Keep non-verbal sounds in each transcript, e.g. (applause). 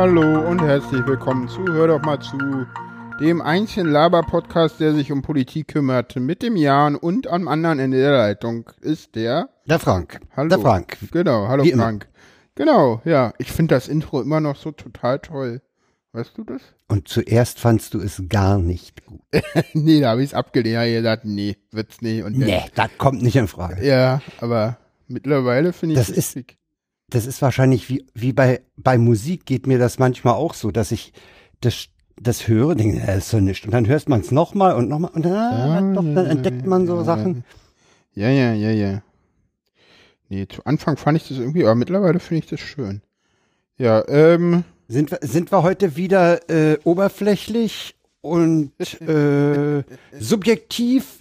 Hallo und herzlich willkommen zu Hör doch mal zu, dem einzigen Laber-Podcast, der sich um Politik kümmert. Mit dem Jan und am anderen Ende der Leitung ist der. Der Frank. Hallo. Der Frank. Genau, hallo Wie immer. Frank. Genau, ja. Ich finde das Intro immer noch so total toll. Weißt du das? Und zuerst fandst du es gar nicht gut. (laughs) nee, da habe ich es abgelehnt. Ja, ihr sagt, nee, wird's nicht. Und Nee, das kommt nicht in Frage. Ja, aber mittlerweile finde ich Das es ist- schick. Das ist wahrscheinlich wie, wie bei, bei Musik geht mir das manchmal auch so, dass ich das, das höre, denke, das ist so nichts. Und dann hörst man es nochmal und nochmal und dann, ah, doch, dann entdeckt man so Sachen. Ja, ja, ja, ja. Nee, zu Anfang fand ich das irgendwie, aber mittlerweile finde ich das schön. Ja, ähm, Sind wir, sind wir heute wieder äh, oberflächlich und (laughs) äh, subjektiv?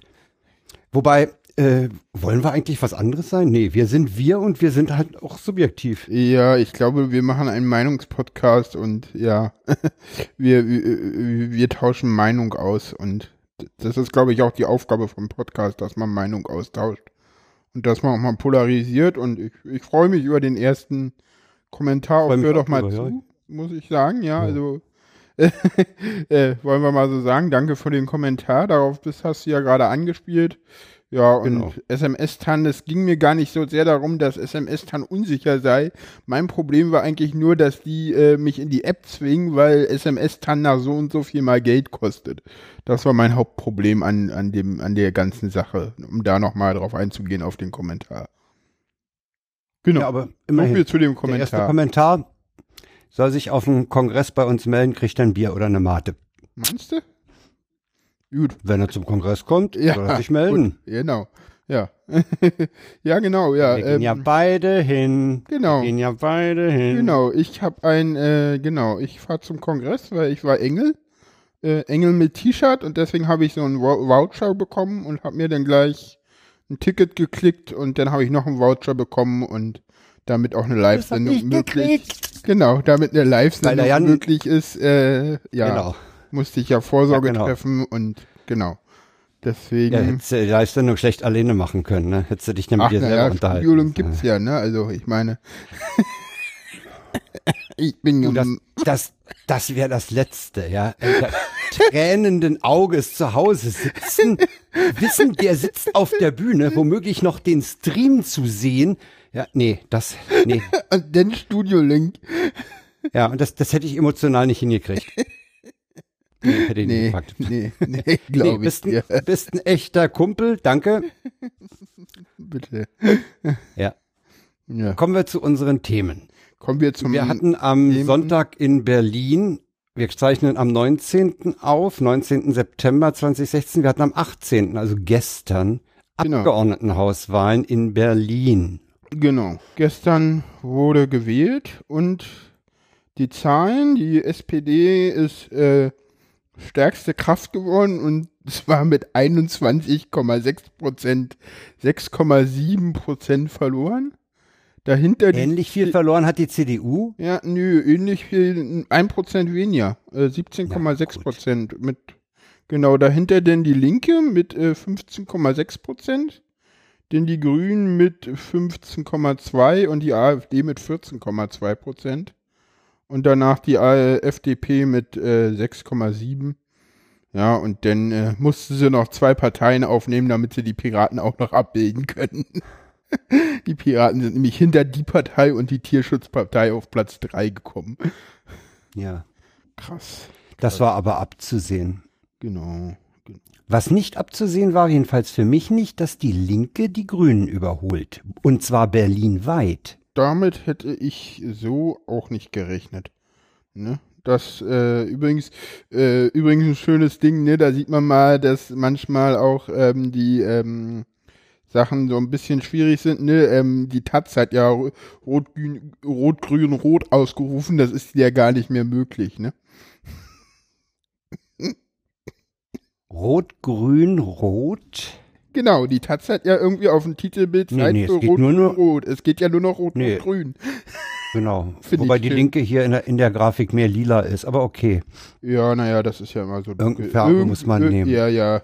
Wobei, äh, wollen wir eigentlich was anderes sein? Nee, wir sind wir und wir sind halt auch subjektiv. ja, ich glaube, wir machen einen Meinungspodcast und ja, (laughs) wir, wir, wir tauschen Meinung aus und das ist, glaube ich, auch die Aufgabe vom Podcast, dass man Meinung austauscht und dass man auch mal polarisiert und ich, ich freue mich über den ersten Kommentar mich Hör auch doch mal zu, ja. muss ich sagen, ja, also (laughs) äh, wollen wir mal so sagen, danke für den Kommentar, darauf das hast du ja gerade angespielt. Ja, und Genau. SMS-TAN, es ging mir gar nicht so sehr darum, dass SMS-TAN unsicher sei. Mein Problem war eigentlich nur, dass die äh, mich in die App zwingen, weil SMS-TAN nach so und so viel mal Geld kostet. Das war mein Hauptproblem an, an, dem, an der ganzen Sache, um da nochmal drauf einzugehen auf den Kommentar. Genau. Ja, aber so immerhin. viel zu dem Der erste Kommentar. Kommentar soll sich auf dem Kongress bei uns melden, kriegt ein Bier oder eine Mate. Meinst du? Gut. Wenn er zum Kongress kommt, Ja, soll er sich melden. Gut, genau. Ja. (laughs) ja, genau, ja. Wir gehen ähm, ja beide hin. genau. Wir gehen ja beide hin. Genau, ich habe ein, äh, genau, ich fahre zum Kongress, weil ich war Engel. Äh, Engel mit T-Shirt und deswegen habe ich so einen Vou- Voucher bekommen und habe mir dann gleich ein Ticket geklickt und dann habe ich noch einen Voucher bekommen und damit auch eine Live-Sendung ich möglich. Genau, damit eine Live-Sendung möglich ist, äh, ja, Genau. Musste ich ja Vorsorge Ja, genau. treffen und genau. Deswegen. Ja, hättest du die Live-Sendung schlecht alleine machen können, ne? Hättest du dich dann mit Ach, dir selber naja, unterhalten. Studiolink gibt's ja, ne? Also ich meine, (laughs) ich bin Du, das, das, das wäre das Letzte, ja. Tränenden Auges zu Hause sitzen, wissen, der sitzt auf der Bühne, womöglich noch den Stream zu sehen. Ja, nee, das, nee. (laughs) und dann Studiolink. Ja, und das, das hätte ich emotional nicht hingekriegt. Nee, hätte ich nicht Nee, gepackt. nee, (laughs) nee, Nee, glaube ich bist, dir. ein, bist ein echter Kumpel, danke. (laughs) Bitte. Ja. Ja. Kommen wir zu unseren Themen. Kommen wir zum Wir hatten am Themen. Sonntag in Berlin, wir zeichnen am 19. auf, 19. September 2016, wir hatten am 18., also gestern, Genau. Abgeordnetenhauswahlen in Berlin. Genau. Gestern wurde gewählt und die Zahlen, die SPD ist äh, stärkste Kraft geworden und zwar mit 21,6 Prozent, 6,7 Prozent verloren. Dahinter die Ähnlich viel verloren hat die CDU. Ja, nö, ähnlich viel, ein Prozent weniger, äh, 17,6 gut. Prozent mit, genau, dahinter denn die Linke mit äh, 15,6 Prozent, denn die Grünen mit 15,2 und die AfD mit 14,2 Prozent und danach die FDP mit äh, 6,7. Ja, und dann äh, mussten sie noch zwei Parteien aufnehmen, damit sie die Piraten auch noch abbilden können. (laughs) Die Piraten sind nämlich hinter die Partei und die Tierschutzpartei auf Platz 3 gekommen. Ja. Krass. Das war aber abzusehen. Genau. Was nicht abzusehen war, jedenfalls für mich nicht, dass die Linke die Grünen überholt. Und zwar berlinweit. Damit hätte ich so auch nicht gerechnet. Ne? Das äh, übrigens äh, übrigens ein schönes Ding, ne? Da sieht man mal, dass manchmal auch ähm, die ähm, Sachen so ein bisschen schwierig sind, ne? Ähm, die Taz hat ja rot-grün, rot-grün, rot ausgerufen, das ist ja gar nicht mehr möglich, ne? Rot, grün, rot. Genau, die Taz hat ja irgendwie auf dem Titelbild Nee, nee, es geht rot, nur noch- rot. Es geht ja nur noch rot Nee. und grün. (laughs) Genau. (laughs) Wobei die schön. Linke hier in der, in der Grafik mehr lila ist, aber okay. Ja, naja, das ist ja immer so. Irgendeine Farbe muss man nehmen. Ja, ja.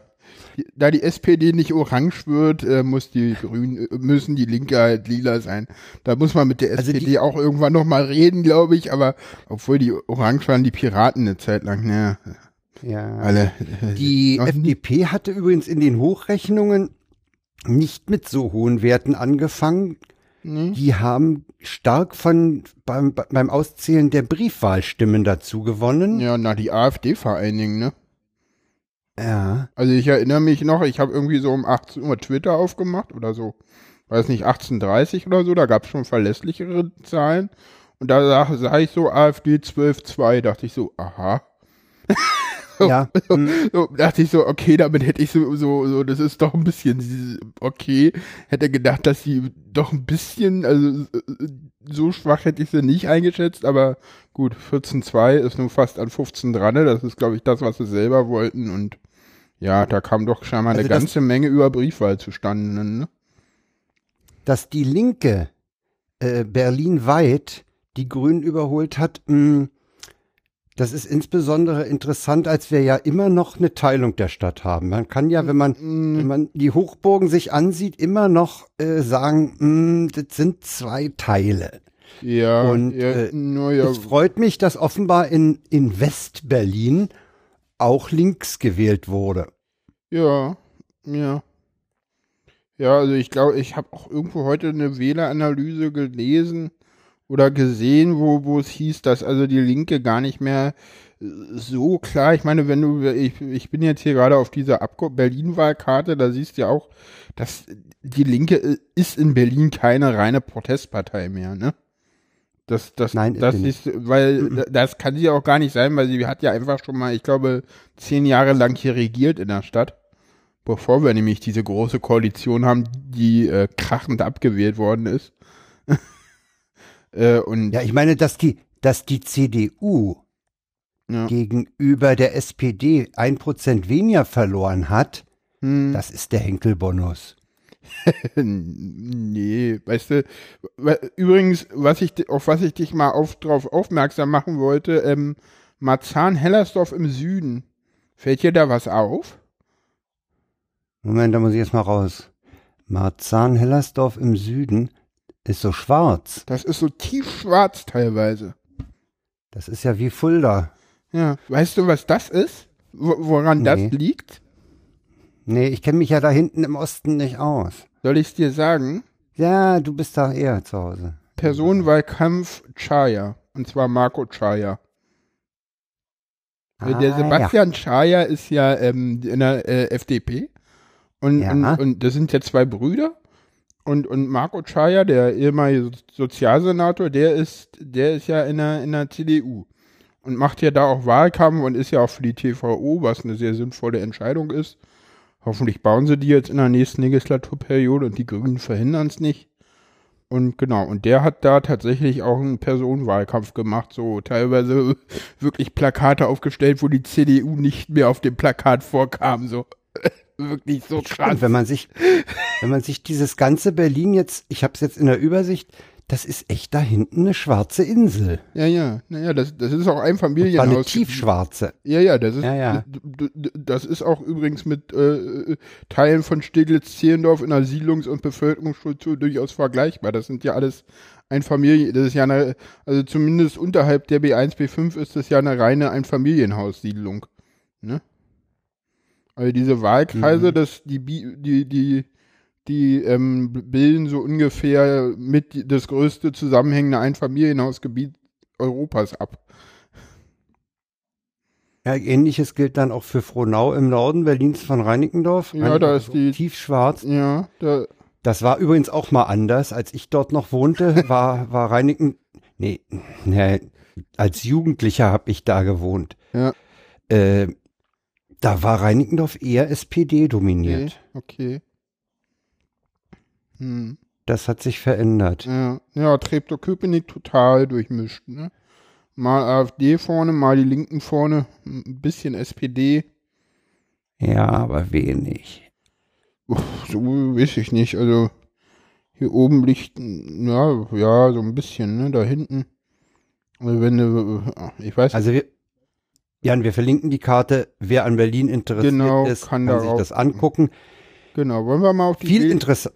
da die SPD nicht orange wird, äh, muss die Grünen, äh, müssen die Linke halt lila sein. Da muss man mit der Also die- SPD auch irgendwann noch mal reden, glaube ich, aber obwohl die orange waren, die Piraten eine Zeit lang, ne, Ja. alle. Die (laughs) FDP hatte übrigens in den Hochrechnungen nicht mit so hohen Werten angefangen. Nee. Die haben stark von beim, beim Auszählen der Briefwahlstimmen dazu gewonnen. Ja, na, die AfD vor allen Dingen, ne? Ja. Also ich erinnere mich noch, ich habe irgendwie so um 18 Uhr Twitter aufgemacht oder so, weiß nicht, 18.30 oder so, da gab es schon verlässlichere Zahlen. Und da sah, sah ich so AfD 12.2, dachte ich so, aha. (laughs) Ja. hm. So, dachte ich so, okay, damit hätte ich so, so, so, das ist doch ein bisschen okay. Hätte gedacht, dass sie doch ein bisschen, also so schwach hätte ich sie nicht eingeschätzt, aber gut, 14.2 ist nun fast an 15 dran, ne? das ist, glaube ich, das, was sie selber wollten und ja, da kam doch scheinbar Also eine ganze Menge über Briefwahl zustande, ne? Dass die Linke äh, berlinweit die Grünen überholt hat, mh, das ist insbesondere interessant, als wir ja immer noch eine Teilung der Stadt haben. Man kann ja, wenn man wenn man die Hochburgen sich ansieht, immer noch äh, sagen, mh, das sind zwei Teile. Ja, Und, ja, äh, ja, Es freut mich, dass offenbar in, in West-Berlin auch links gewählt wurde. Ja, ja. Ja, also ich glaube, ich habe auch irgendwo heute eine Wähleranalyse gelesen oder gesehen, wo, wo es hieß, dass also die Linke gar nicht mehr äh, so klar, ich meine, wenn du, ich, ich bin jetzt hier gerade auf dieser Berlin-Wahlkarte, da siehst du ja auch, dass die Linke äh, ist in Berlin keine reine Protestpartei mehr, ne? Das, das, Nein, ist das sie nicht. ist, weil das kann sie auch gar nicht sein, weil sie hat ja einfach schon mal, ich glaube, zehn Jahre lang hier regiert in der Stadt, bevor wir nämlich diese große Koalition haben, die äh, krachend abgewählt worden ist. (laughs) äh, und Ja, ich meine, dass die, dass die CDU ja. gegenüber der SPD ein Prozent weniger verloren hat, Hm. das ist der Henkelbonus. (laughs) nee, weißt du, übrigens, was ich, auf was ich dich mal auf, drauf aufmerksam machen wollte, ähm, Marzahn-Hellersdorf im Süden. Fällt dir da was auf? Moment, da muss ich jetzt mal raus. Marzahn-Hellersdorf im Süden ist so schwarz. Das ist so tiefschwarz teilweise. Das ist ja wie Fulda. Ja, weißt du, was das ist? Wo, woran Nee. das liegt? Nee, ich kenne mich ja da hinten im Osten nicht aus. Soll ich es dir sagen? Ja, du bist da eher zu Hause. Personenwahlkampf Chaya. Und zwar Marco Chaya. Äh, der Ah, Sebastian Chaya ist ja ähm, in der äh, FDP. Und, Ja. und, und das sind ja zwei Brüder. Und, und Marco Chaya, der ehemalige So- Sozialsenator, der ist, der ist ja in der, in der CDU. Und macht ja da auch Wahlkampf und ist ja auch für die TVO, was eine sehr sinnvolle Entscheidung ist. Hoffentlich bauen sie die jetzt in der nächsten Legislaturperiode und die Grünen verhindern es nicht. Und genau, und der hat da tatsächlich auch einen Personenwahlkampf gemacht, so teilweise (laughs) wirklich Plakate aufgestellt, wo die CDU nicht mehr auf dem Plakat vorkam, so (laughs) wirklich so krass. Und wenn man sich, wenn man sich dieses ganze Berlin jetzt, ich habe es jetzt in der Übersicht, das ist echt da hinten eine schwarze Insel. Ja, ja, naja, das, das ist auch ein War eine Familienhaus. tiefschwarze. Ja, ja, das ist, Ja, ja. das ist auch übrigens mit äh, Teilen von Steglitz-Zehlendorf in der Siedlungs- und Bevölkerungsstruktur durchaus vergleichbar. Das sind ja alles ein Familie, das ist ja eine, also zumindest unterhalb der B1, B5 ist das ja eine reine Einfamilienhaussiedlung. Ne? Also diese Wahlkreise, Mhm. das, die, die, die, die ähm, bilden so ungefähr mit das größte zusammenhängende Einfamilienhausgebiet Europas ab. Ja, ähnliches gilt dann auch für Frohnau im Norden Berlins von Reinickendorf. Ja, da ist die- tiefschwarz. Ja, da, Das war übrigens auch mal anders, als ich dort noch wohnte, (laughs) war war Reinicken nee, nee als Jugendlicher habe ich da gewohnt. Ja. Äh, da war Reinickendorf eher SPD dominiert. Okay. okay. Hm. Das hat sich verändert. Ja, ja Treptow-Köpenick total durchmischt, ne? Mal AfD vorne, mal die Linken vorne, ein bisschen SPD. Ja, aber wenig. Uff, so weiß ich nicht. Also hier oben liegt, ja, ja, so ein bisschen, ne? Da hinten. Also wenn du, ich weiß Also wir Jan, wir verlinken die Karte. Wer an Berlin interessiert Genau, ist, kann kann sich das angucken. Genau, wollen wir mal auf die Viel interessant.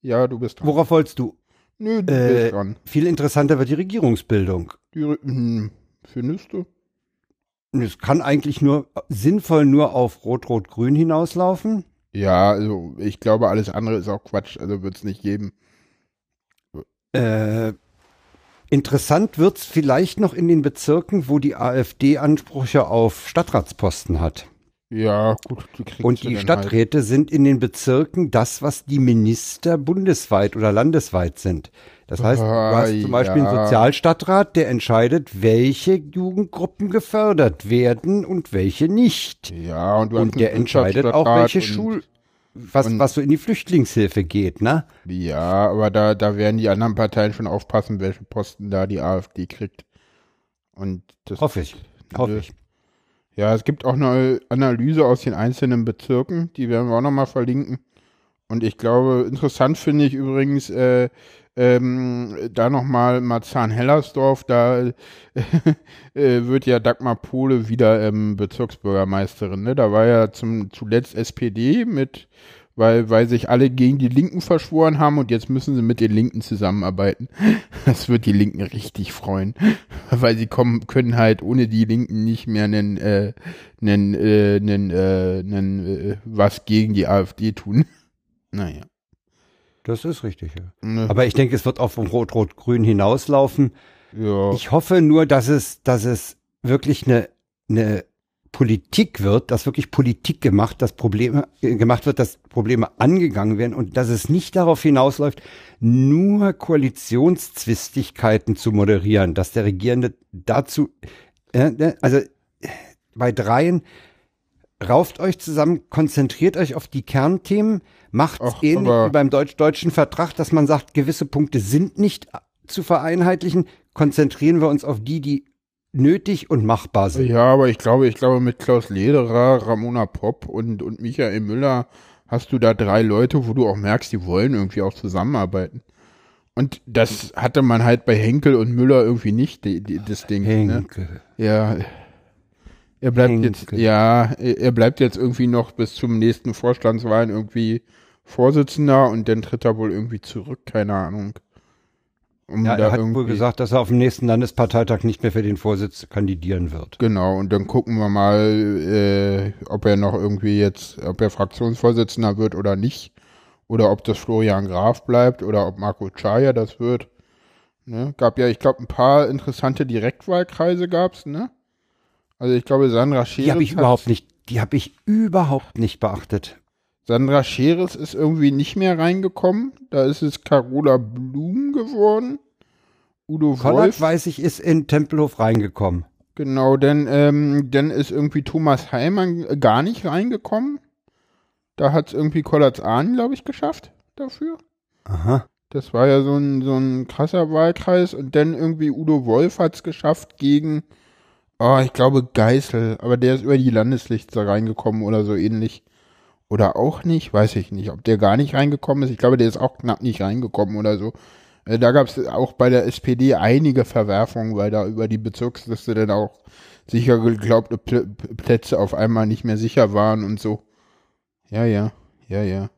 Ja, du bist dran. Worauf wolltest du? Nö, du Äh, bist dran. Viel interessanter wird die Regierungsbildung. Die, Rü- hm, findest du? Es kann eigentlich nur sinnvoll nur auf Rot-Rot-Grün hinauslaufen. Ja, also ich glaube, alles andere ist auch Quatsch, also wird es nicht geben. Äh, interessant wird's vielleicht noch in den Bezirken, wo die AfD Ansprüche auf Stadtratsposten hat. Ja, gut, die Und die Stadträte sind in den Bezirken das, was die Minister bundesweit oder landesweit sind. Das heißt, du Ah, hast zum Beispiel einen ja. Sozialstadtrat, der entscheidet, welche Jugendgruppen gefördert werden und welche nicht. Halt. Ja, und Und der einen entscheidet auch, welche Schul, was, und- was so in die Flüchtlingshilfe geht, ne? Ja, aber da, da werden die anderen Parteien schon aufpassen, welche Posten da die AfD kriegt. Und das Hoffe ich. Hoffe ich. Ja, es gibt auch eine Analyse aus den einzelnen Bezirken, die werden wir auch nochmal verlinken. Und ich glaube, interessant finde ich übrigens, äh, ähm, da nochmal Marzahn-Hellersdorf, da (laughs) äh, wird ja Dagmar Pohle wieder ähm, Bezirksbürgermeisterin. Ne? Da war ja zum, zuletzt SPD mit, weil, weil sich alle gegen die Linken verschworen haben und jetzt müssen sie mit den Linken zusammenarbeiten. (laughs) Das wird die Linken richtig freuen, (laughs) weil sie kommen, können halt ohne die Linken nicht mehr einen, äh, einen, äh, einen, äh, einen, äh, was gegen die AfD tun. Naja. Das ist richtig, ja. Ne, Aber ich denke, es wird auf Rot-Rot-Grün hinauslaufen. ja. Ich hoffe nur, dass es, dass es wirklich eine, eine Politik wird, dass wirklich Politik gemacht, dass Probleme äh, gemacht wird, dass Probleme angegangen werden und dass es nicht darauf hinausläuft, nur Koalitionszwistigkeiten zu moderieren, dass der Regierende dazu, äh, äh, also äh, bei dreien rauft euch zusammen, konzentriert euch auf die Kernthemen, macht Ach, ähnlich wie beim deutsch-deutschen Vertrag, dass man sagt, gewisse Punkte sind nicht zu vereinheitlichen, konzentrieren wir uns auf die, die nötig und machbar sind. Ja, aber ich glaube, ich glaube, mit Klaus Lederer, Ramona Popp und, und Michael Müller hast du da drei Leute, wo du auch merkst, die wollen irgendwie auch zusammenarbeiten. Und das hatte man halt bei Henkel und Müller irgendwie nicht, die, die, das Ding. Ne? Henkel. Ja. Er bleibt Henkel. jetzt, ja, er bleibt jetzt irgendwie noch bis zum nächsten Vorstandswahlen irgendwie Vorsitzender und dann tritt er wohl irgendwie zurück, keine Ahnung. Um Ja, er hat wohl gesagt, dass er auf dem nächsten Landesparteitag nicht mehr für den Vorsitz kandidieren wird. Genau, und dann gucken wir mal, äh, ob er noch irgendwie jetzt, ob er Fraktionsvorsitzender wird oder nicht. Oder ob das Florian Graf bleibt oder ob Marco Chaya das wird. Ne? Gab ja, ich glaube, ein paar interessante Direktwahlkreise gab's, ne? Also ich glaube, Sandra Scheres. Die habe ich überhaupt nicht, die habe ich überhaupt nicht beachtet. Sandra Scheres ist irgendwie nicht mehr reingekommen. Da ist es Carola Blum geworden. Udo Konrad, Wolf. weiß ich, ist in Tempelhof reingekommen. Genau, denn ähm, dann ist irgendwie Thomas Heimann gar nicht reingekommen. Da hat es irgendwie Kollatz Ahn, glaube ich, geschafft dafür. Aha. Das war ja so ein, so ein krasser Wahlkreis. Und dann irgendwie Udo Wolf hat es geschafft gegen, oh, ich glaube Geißel. Aber der ist über die Landesliste reingekommen oder so ähnlich. Oder auch nicht, weiß ich nicht. Ob der gar nicht reingekommen ist. Ich glaube, der ist auch knapp nicht reingekommen oder so. Äh, Da gab es auch bei der SPD einige Verwerfungen, weil da über die Bezirksliste dann auch sicher geglaubte Pl Plätze auf einmal nicht mehr sicher waren und so. Ja, ja, ja, ja.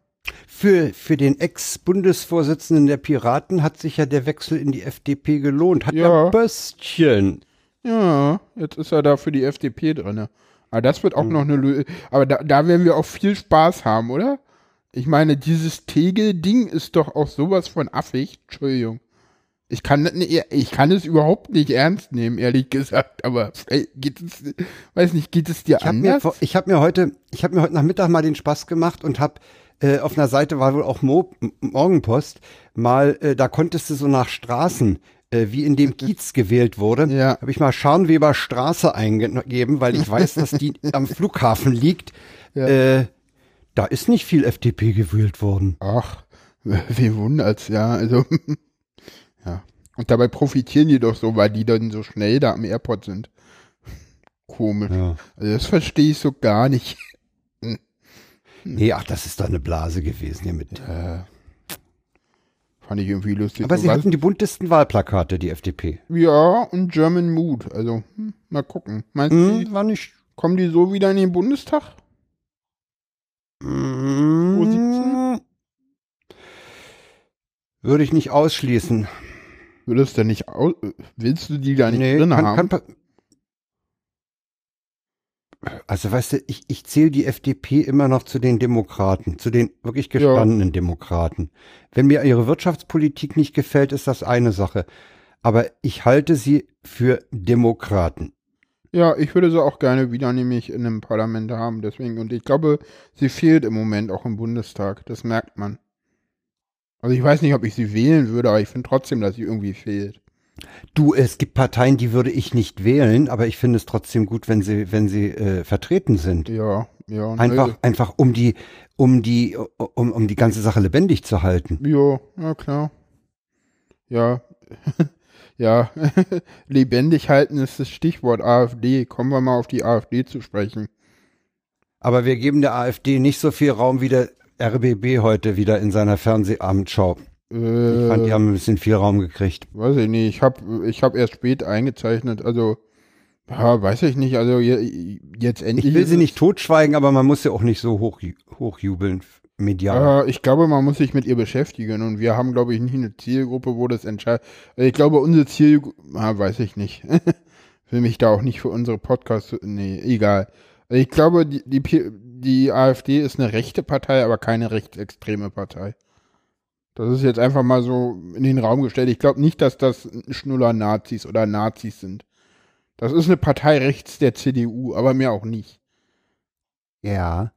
Für, für den Ex-Bundesvorsitzenden der Piraten hat sich ja der Wechsel in die FDP gelohnt. Hat Ja. ja Böstchen. Ja, jetzt ist er da für die FDP drinne. Aber das wird auch noch eine Lösung. Aber da, da werden wir auch viel Spaß haben, oder? Ich meine, dieses Tegel-Ding ist doch auch sowas von affig. Entschuldigung. Ich kann, nicht- ich kann es überhaupt nicht ernst nehmen, ehrlich gesagt. Aber geht es, weiß nicht, geht es dir Ich habe mir, anders? vor- ich hab mir heute, ich habe mir heute Nachmittag mal den Spaß gemacht und habe äh, auf einer Seite war wohl auch Mo Morgenpost mal, äh, da konntest du so nach Straßen, äh, wie in dem (laughs) Kiez gewählt wurde, Ja. habe ich mal Scharnweber Straße eingegeben, weil ich weiß, dass die (laughs) am Flughafen liegt. Äh, da ist nicht viel FDP gewählt worden. Ach, (laughs) wie wundert's, ja. Also, ja. Und dabei profitieren die doch so, weil die dann so schnell da am Airport sind. Komisch. Ja. Also das verstehe ich so gar nicht. Nee, ach, das ist doch eine Blase gewesen hier mit. Äh, Fand ich irgendwie lustig. Aber sie hatten die buntesten Wahlplakate, die FDP. ja, und German Mood. Also, hm, mal gucken. Meinst du, Hm, war nicht. kommen die so wieder in den Bundestag? Sitzen? Würde ich nicht ausschließen. Würdest du nicht au äh, willst du die da nicht Nee, drin kann, haben? kann, also weißt du, ich, ich zähle die FDP immer noch zu den Demokraten, zu den wirklich gestandenen Demokraten. Wenn mir ihre Wirtschaftspolitik nicht gefällt, ist das eine Sache. Aber ich halte sie für Demokraten. Ja, ich würde sie auch gerne wieder nämlich in einem Parlament haben, deswegen. Und ich glaube, sie fehlt im Moment auch im Bundestag. Das merkt man. Also ich weiß nicht, ob ich sie wählen würde, aber ich finde trotzdem, dass sie irgendwie fehlt. Du, es gibt Parteien, die würde ich nicht wählen, aber ich finde es trotzdem gut, wenn sie, wenn sie äh, vertreten sind. Ja, ja. Einfach, ne, einfach um die, um die, um, um die ganze Sache lebendig zu halten. Ja, ja klar. Ja. (laughs) ja. (laughs) Lebendig halten ist das Stichwort AfD. Kommen wir mal auf die AfD zu sprechen. Aber wir geben der AfD nicht so viel Raum wie der RBB heute wieder in seiner Fernsehabendschau. Ich fand, die Äh, haben ein bisschen viel Raum gekriegt. weiß ich nicht. Ich habe ich hab erst spät eingezeichnet. Also, ja, weiß ich nicht. Also je, jetzt endlich. Ich will sie nicht totschweigen, aber man muss ja auch nicht so hoch, hochjubeln medial. Äh, ich glaube, man muss sich mit ihr beschäftigen und wir haben, glaube ich, nicht eine Zielgruppe, wo das entscheidet. Ich glaube, unsere Zielgruppe, ah, weiß ich nicht. (laughs) Will mich da auch nicht für unsere Podcasts, nee, egal. Ich glaube, die, die, die AfD ist eine rechte Partei, aber keine rechtsextreme Partei. Das ist jetzt einfach mal so in den Raum gestellt. Ich glaube nicht, dass das Schnuller-Nazis oder Nazis sind. Das ist eine Partei rechts der CDU, aber mehr auch nicht. Ja.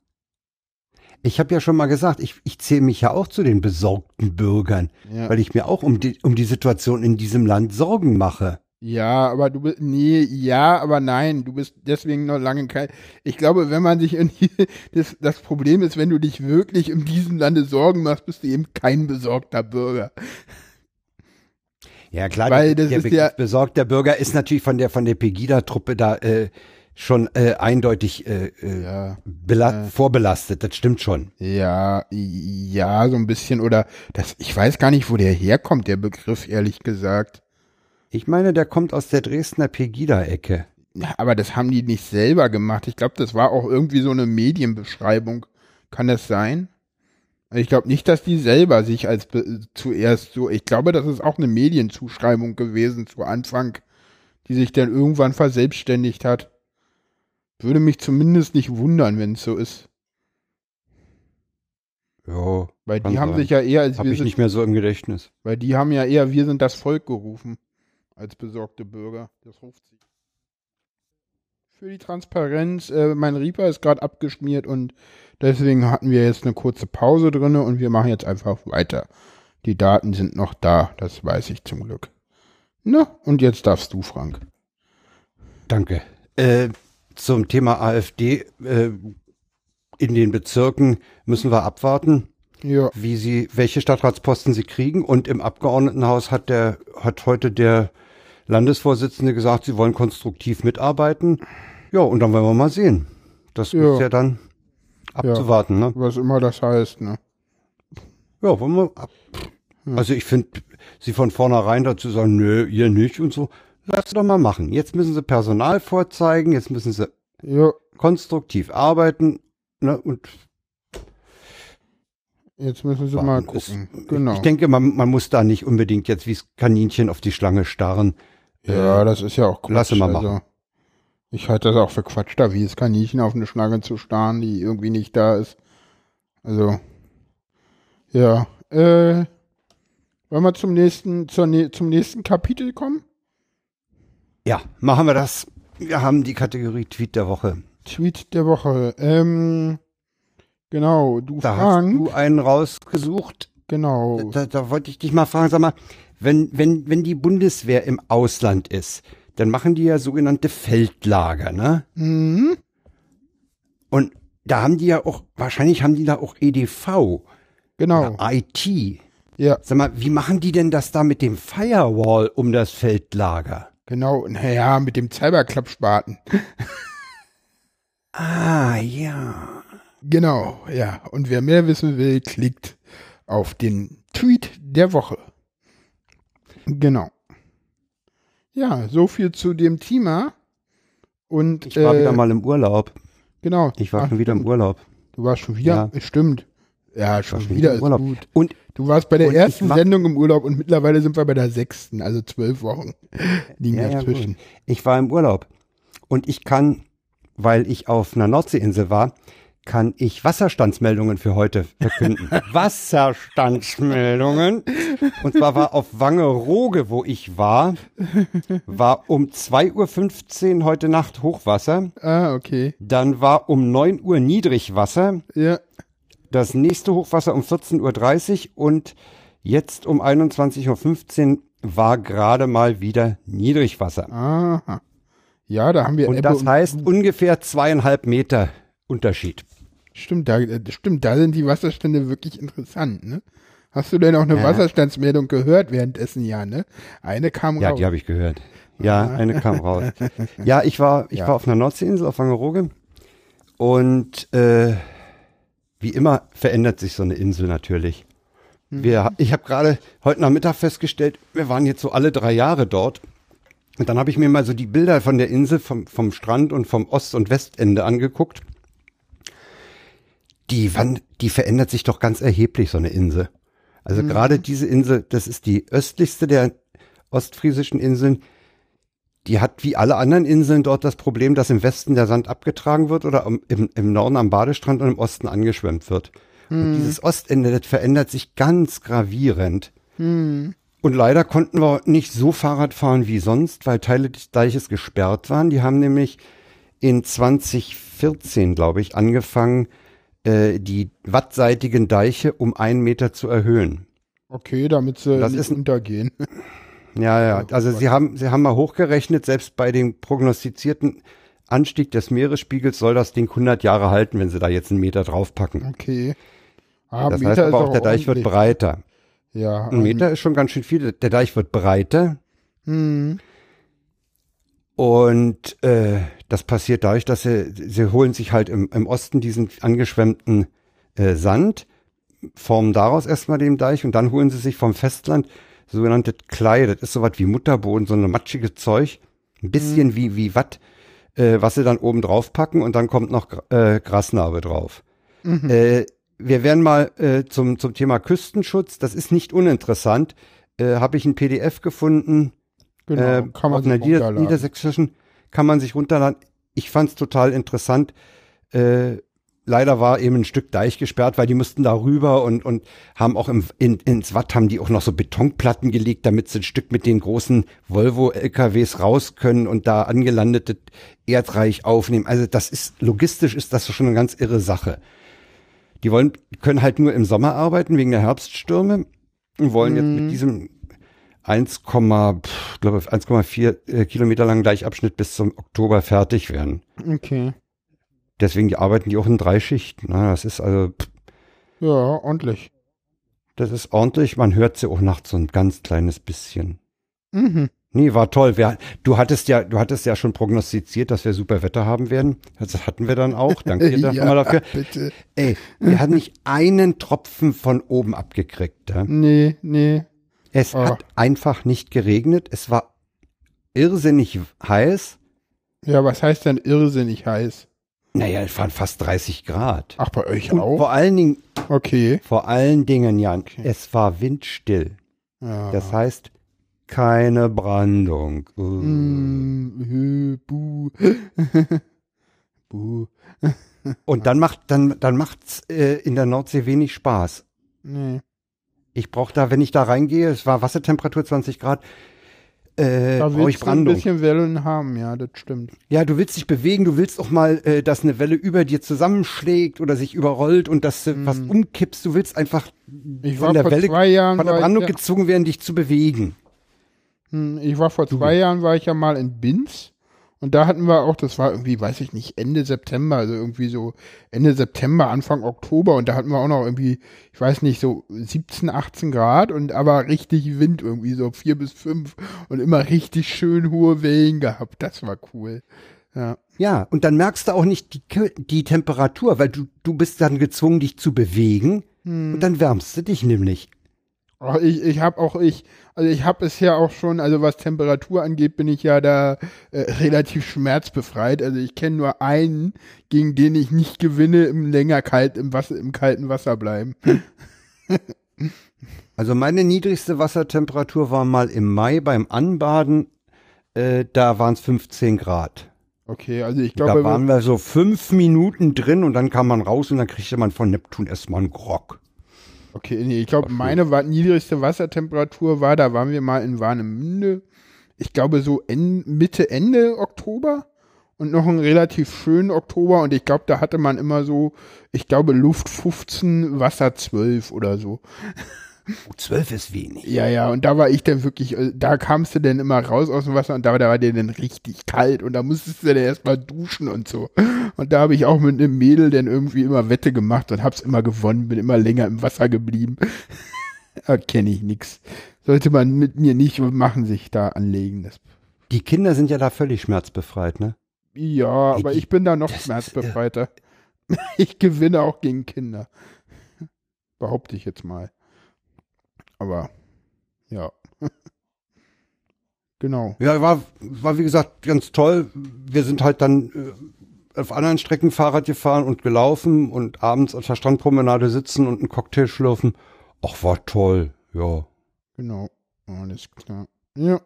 Ich habe ja schon mal gesagt, ich, ich zähle mich ja auch zu den besorgten Bürgern, Ja. weil ich mir auch um die, um die Situation in diesem Land Sorgen mache. Ja, aber du bist, nee, ja, aber nein, du bist deswegen noch lange kein, ich glaube, wenn man sich in die, (laughs) das, das Problem ist, wenn du dich wirklich in diesem Lande Sorgen machst, bist du eben kein besorgter Bürger. Ja klar, Weil der, das der ist ja- besorgter Bürger ist natürlich von der von der Pegida-Truppe da äh, schon äh, eindeutig äh, äh, Ja. bela vorbelastet. Das stimmt schon. Ja, ja, so ein bisschen, oder das, ich weiß gar nicht, wo der herkommt, der Begriff, ehrlich gesagt. Ich meine, der kommt aus der Dresdner Pegida-Ecke. Ja, aber das haben die nicht selber gemacht. Ich glaube, das war auch irgendwie so eine Medienbeschreibung. Kann das sein? Ich glaube nicht, dass die selber sich als zuerst so, ich glaube, das ist auch eine Medienzuschreibung gewesen zu Anfang, die sich dann irgendwann verselbstständigt hat. Würde mich zumindest nicht wundern, wenn es so ist. Jo, Weil die haben sein. sich ja eher als habe wir ich sind, nicht mehr so im Gedächtnis. weil die haben ja eher wir sind das Volk gerufen als besorgte Bürger. Das ruft sich. Für die Transparenz, äh, mein Reaper ist gerade abgeschmiert und deswegen hatten wir jetzt eine kurze Pause drinne und wir machen jetzt einfach weiter. Die Daten sind noch da, das weiß ich zum Glück. Na, und jetzt darfst du, Frank. Danke. Äh, zum Thema AfD äh, in den Bezirken müssen wir abwarten, Ja, wie sie, welche Stadtratsposten sie kriegen. Und im Abgeordnetenhaus hat der, hat heute der Landesvorsitzende gesagt, sie wollen konstruktiv mitarbeiten. Ja, und dann wollen wir mal sehen. Das Ja. ist ja dann abzuwarten, ne? was immer das heißt, ne? Ja, wollen wir ab. Also ich finde, sie von vornherein dazu sagen, nö, ihr nicht und so. Lass doch mal machen. Jetzt müssen sie Personal vorzeigen, jetzt müssen sie Ja, konstruktiv arbeiten. Ne, und jetzt müssen sie mal gucken. Genau. Ich denke, man, man muss da nicht unbedingt jetzt wie das Kaninchen auf die Schlange starren. Ja, Äh, das ist ja auch Quatsch. lass mal also, machen. Ich halte das auch für Quatsch, da wie das Kaninchen auf eine Schlange zu starren, die irgendwie nicht da ist. Also, ja. Äh, wollen wir zum nächsten, zur, zum nächsten Kapitel kommen? Ja, machen wir das. Wir haben die Kategorie Tweet der Woche. Tweet der Woche. Ähm, genau, du Da hast Frank. du einen rausgesucht. Genau. Da, da wollte ich dich mal fragen, sag mal, wenn, wenn, wenn die Bundeswehr im Ausland ist, dann machen die ja sogenannte Feldlager, ne? Mhm. Und da haben die ja auch, wahrscheinlich haben die da auch EDV, Genau. IT. Ja, Sag mal, wie machen die denn das da mit dem Firewall um das Feldlager? genau. Naja, mit dem Cyberklappspaten. Ah, ja. Genau, ja. Und wer mehr wissen will, klickt auf den Tweet der Woche. Genau. Ja, so viel zu dem Thema. Und Ich war äh, wieder mal im Urlaub. genau. Ich war Ach, schon wieder im. Urlaub. Du warst schon wieder, stimmt. Ja, schon, schon wieder im ist Urlaub. gut. Und Du warst bei der ersten Sendung im Urlaub und mittlerweile sind wir bei der sechsten, also zwölf Wochen (laughs) liegen Ja, ja, dazwischen. gut. Ich war im Urlaub und ich kann, weil ich auf einer Nordseeinsel war, kann ich Wasserstandsmeldungen für heute verkünden. (laughs) Wasserstandsmeldungen. Und zwar war auf Wangerooge, wo ich war, war um 2.15 Uhr heute Nacht Hochwasser. Ah, okay. Dann war um 9 Uhr Niedrigwasser. Ja, Das nächste Hochwasser um 14.30 Uhr und jetzt um 21.15 Uhr war gerade mal wieder Niedrigwasser. aha. Ja, da haben wir Und Ebbe das heißt ungefähr zweieinhalb Meter Unterschied. Stimmt, da, äh, stimmt, da sind die Wasserstände wirklich interessant, ne? Hast du denn auch eine Ja. Wasserstandsmeldung gehört währenddessen ja, ne? Eine kam Ja, raus. die habe ich gehört. Ja, eine kam (laughs) raus. Ja, ich war, ich Ja. war auf einer Nordseeinsel auf Wangerooge und äh, wie immer verändert sich so eine Insel natürlich. Wir, ich habe gerade heute Nachmittag festgestellt, wir waren jetzt so alle drei Jahre dort. Und dann habe ich mir mal so die Bilder von der Insel, vom, vom Strand und vom Ost- und Westende angeguckt. Die, Wand, die verändert sich doch ganz erheblich, so eine Insel. Also gerade diese Insel, das ist die östlichste der ostfriesischen Inseln. Die hat wie alle anderen Inseln dort das Problem, dass im Westen der Sand abgetragen wird oder im, im Norden am Badestrand und im Osten angeschwemmt wird. Und dieses Ostende, das verändert sich ganz gravierend. Und leider konnten wir nicht so Fahrrad fahren wie sonst, weil Teile des Deiches gesperrt waren. Die haben nämlich in 2014, glaube ich, angefangen, äh, die wattseitigen Deiche um einen Meter zu erhöhen. Okay, damit sie Das nicht ist untergehen. (laughs) Ja, ja. Also sie haben, sie haben mal hochgerechnet, selbst bei dem prognostizierten Anstieg des Meeresspiegels soll das Ding 100 Jahre halten, wenn sie da jetzt einen Meter draufpacken. Okay. Ah, Das Meter heißt aber auch, der Deich wird breiter. Ja. Ein Meter ist schon ganz schön viel. Der Deich wird breiter Hm. und äh, das passiert dadurch, dass sie, sie holen sich halt im, im Osten diesen angeschwemmten äh, Sand, formen daraus erstmal den Deich und dann holen sie sich vom Festland sogenannte Klei, das ist sowas wie Mutterboden, so eine matschige Zeug, ein bisschen wie, wie Watt, äh, was sie dann oben drauf packen und dann kommt noch äh, Grasnarbe drauf. Äh, wir werden mal äh, zum, zum Thema Küstenschutz, das ist nicht uninteressant, äh, habe ich ein PDF gefunden, Genau, äh, kann man auf einer Nieder runterladen. niedersächsischen kann man sich runterladen. Ich fand es total interessant. Äh, leider war eben ein Stück Deich gesperrt, weil die mussten da rüber und, und haben auch im, in, ins Watt haben die auch noch so Betonplatten gelegt, damit sie ein Stück mit den großen Volvo-LKWs raus können und da angelandetes Erdreich aufnehmen. Also das ist, logistisch ist das schon eine ganz irre Sache. Die wollen, können halt nur im Sommer arbeiten wegen der Herbststürme und wollen jetzt mit diesem 1, pff, glaube 1,4 äh, Kilometer langen Deichabschnitt bis zum Oktober fertig werden. Okay. Deswegen die arbeiten die auch in drei Schichten. Na, das ist also, pff, Ja, ordentlich. das ist ordentlich. Man hört sie auch nachts so ein ganz kleines bisschen. Mhm. Nee, war toll. Wir, du hattest ja, du hattest ja schon prognostiziert, dass wir super Wetter haben werden. Das hatten wir dann auch. Danke dir (laughs) ja, mal dafür. bitte. Ey, wir haben nicht einen Tropfen von oben abgekriegt. Ja? Nee, nee. Es Oh. hat einfach nicht geregnet. Es war irrsinnig heiß. Ja, was heißt denn irrsinnig heiß? Naja, es waren fast 30 Grad. Ach, bei euch Und auch? vor allen Dingen, Okay. vor allen Dingen, Jan, es war windstill. Ja. Das heißt, keine Brandung. Uh. Mm, buh. buh. (laughs) Und dann macht, dann, dann macht's äh, in der Nordsee wenig Spaß. Nee. Ich brauche da, wenn ich da reingehe, es war Wassertemperatur 20 Grad, äh, Da brauche ich willst du ein Brandung. bisschen Wellen haben, ja, das stimmt. Ja, du willst dich bewegen, du willst auch mal, äh, dass eine Welle über dir zusammenschlägt oder sich überrollt und dass du was umkippst. Du willst einfach Ich von war der vor Welle, zwei Jahren von der Brandung ich, gezwungen werden, dich zu bewegen. hm, ich war vor zwei Jahren war ich ja mal in Binz und da hatten wir auch, das war irgendwie, weiß ich nicht, Ende September, also irgendwie so Ende September, Anfang Oktober und da hatten wir auch noch irgendwie, ich weiß nicht, so 17, 18 Grad und aber richtig Wind irgendwie so vier bis fünf und immer richtig schön hohe Wellen gehabt. Das war cool. Ja. Ja, und dann merkst du auch nicht die, die Temperatur, weil du, du bist dann gezwungen, dich zu bewegen Hm. und dann wärmst du dich nämlich. Ach, ich ich habe auch ich, also ich habe es ja auch schon, also was Temperatur angeht, bin ich ja da äh, relativ schmerzbefreit. Also ich kenne nur einen, gegen den ich nicht gewinne, im länger kalt im Wasser, im kalten Wasser bleiben. (laughs) Also meine niedrigste Wassertemperatur war mal im Mai beim Anbaden, äh, da waren es 15 Grad. Okay, also ich Da glaube, waren wir so fünf Minuten drin und dann kam man raus und dann kriegte man von Neptun erstmal einen Grog. Okay, nee, ich glaube, meine wa niedrigste Wassertemperatur war, da waren wir mal in Warnemünde. Ich glaube so en Mitte, Ende Oktober und noch einen relativ schönen Oktober und ich glaube, da hatte man immer so, ich glaube, Luft 15, Wasser 12 oder so. Oh, 12 ist wenig. Ja, ja, und da war ich dann wirklich, äh, da kamst du dann immer raus aus dem Wasser und da, da war der dann richtig kalt und da musstest du dann erstmal duschen und so. Und da habe ich auch mit einem Mädel dann irgendwie immer Wette gemacht und hab's immer gewonnen, bin immer länger im Wasser geblieben. (laughs) da kenne ich nix. Sollte man mit mir nicht machen, sich da anlegen. Das, Die Kinder sind ja da völlig schmerzbefreit, ne? ja, Ey, aber die- ich bin da noch das ist, schmerzbefreiter. (laughs) ich gewinne auch gegen Kinder. Behaupte ich jetzt mal. Aber, ja. (laughs) genau. Ja, war, war wie gesagt ganz toll. Wir sind halt dann äh, auf anderen Strecken Fahrrad gefahren und gelaufen und abends auf der Strandpromenade sitzen und einen Cocktail schlürfen. Ach, war toll, ja. Genau. Alles klar. Ja.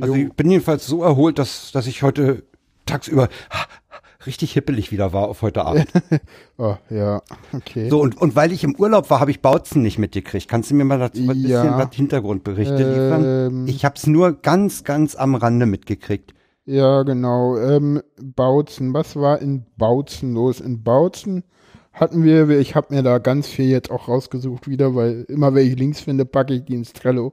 Also Jo. ich bin jedenfalls so erholt, dass, dass ich heute tagsüber richtig hippelig wieder war auf heute Abend. (laughs) Oh, ja, okay. So, und, und weil ich im Urlaub war, habe ich Bautzen nicht mitgekriegt. Kannst du mir mal dazu ein bisschen Ja. was Hintergrundberichte liefern? Ähm, Ich habe es nur ganz, ganz am Rande mitgekriegt. ja, genau. Ähm, Bautzen. Was war in Bautzen los? In Bautzen hatten wir, ich habe mir da ganz viel jetzt auch rausgesucht wieder, weil immer wenn ich Links finde, packe ich die ins Trello.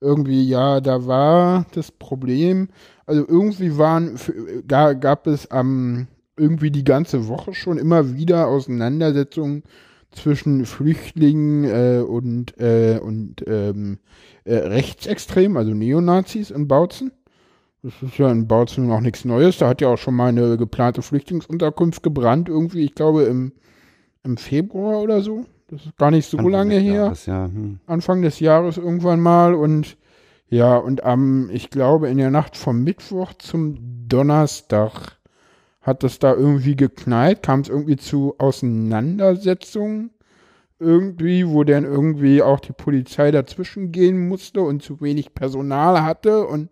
Irgendwie, ja, da war das Problem, also irgendwie waren, da gab es am, irgendwie die ganze Woche schon immer wieder Auseinandersetzungen zwischen Flüchtlingen äh, und, äh, und ähm, äh, Rechtsextremen, also Neonazis in Bautzen. Das ist ja in Bautzen auch nichts Neues. Da hat ja auch schon mal eine geplante Flüchtlingsunterkunft gebrannt, irgendwie, ich glaube im, im Februar oder so. Das ist gar nicht so Anfang lange her. Jahres, ja. Hm. Anfang des Jahres irgendwann mal und ja, und am, ich glaube, in der Nacht vom Mittwoch zum Donnerstag hat es da irgendwie geknallt, kam es irgendwie zu Auseinandersetzungen irgendwie, wo dann irgendwie auch die Polizei dazwischen gehen musste und zu wenig Personal hatte? Und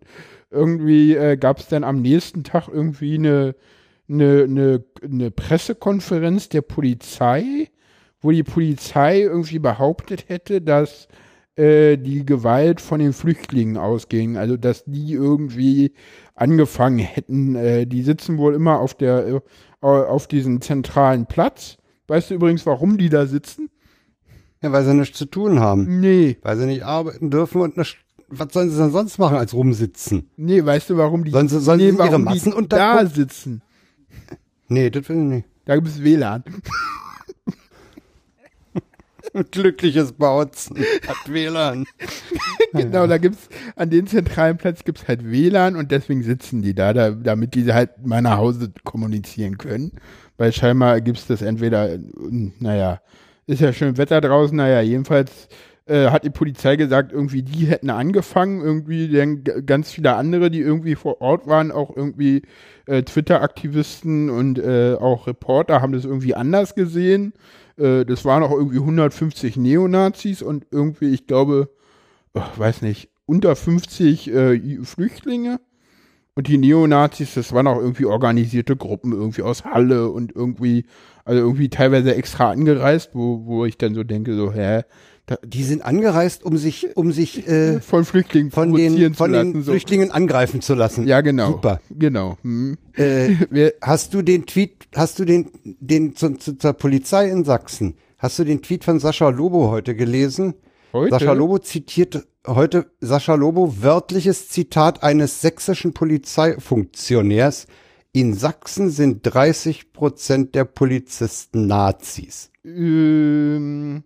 irgendwie äh, gab es dann am nächsten Tag irgendwie eine, eine, eine, eine Pressekonferenz der Polizei, wo die Polizei irgendwie behauptet hätte, dass äh, die Gewalt von den Flüchtlingen ausging, also dass die irgendwie angefangen hätten. Äh, die sitzen wohl immer auf der äh, auf diesem zentralen Platz. Weißt du übrigens, warum die da sitzen? Ja, weil sie nichts zu tun haben. Nee, Weil sie nicht arbeiten dürfen und nicht, was sollen sie denn sonst machen als rumsitzen? nee, weißt du, warum die, Sollen sie- sollen sie nee, ihre warum die da sitzen? Nee, das will ich nicht. Da gibt es WLAN. Glückliches Bautzen hat WLAN. (laughs) genau, da gibt's an den zentralen Platz gibt's halt WLAN und deswegen sitzen die da, da damit die halt mal nach Hause kommunizieren können. Weil scheinbar gibt's das entweder, naja, ist ja schön Wetter draußen, naja, jedenfalls äh, hat die Polizei gesagt, irgendwie die hätten angefangen, irgendwie dann ganz viele andere, die irgendwie vor Ort waren, auch irgendwie äh, Twitter-Aktivisten und äh, auch Reporter haben das irgendwie anders gesehen. Äh, das waren auch irgendwie 150 Neonazis und irgendwie, ich glaube, ach, weiß nicht, unter 50 äh, Flüchtlinge. Und die Neonazis, das waren auch irgendwie organisierte Gruppen, irgendwie aus Halle und irgendwie, also irgendwie teilweise extra angereist, wo, wo ich dann so denke, so, hä, Die sind angereist, um sich, um sich äh, von Flüchtlingen von den, zu von den lassen. So. Flüchtlingen angreifen zu lassen. Ja, genau. Super. Genau. Hm. Äh, (laughs) hast du den Tweet, hast du den, den zu, zu, zur Polizei in Sachsen, hast du den Tweet von Sascha Lobo heute gelesen? heute? Sascha Lobo zitiert heute Sascha Lobo wörtliches Zitat eines sächsischen Polizeifunktionärs. In Sachsen sind 30 Prozent der Polizisten Nazis. Ähm,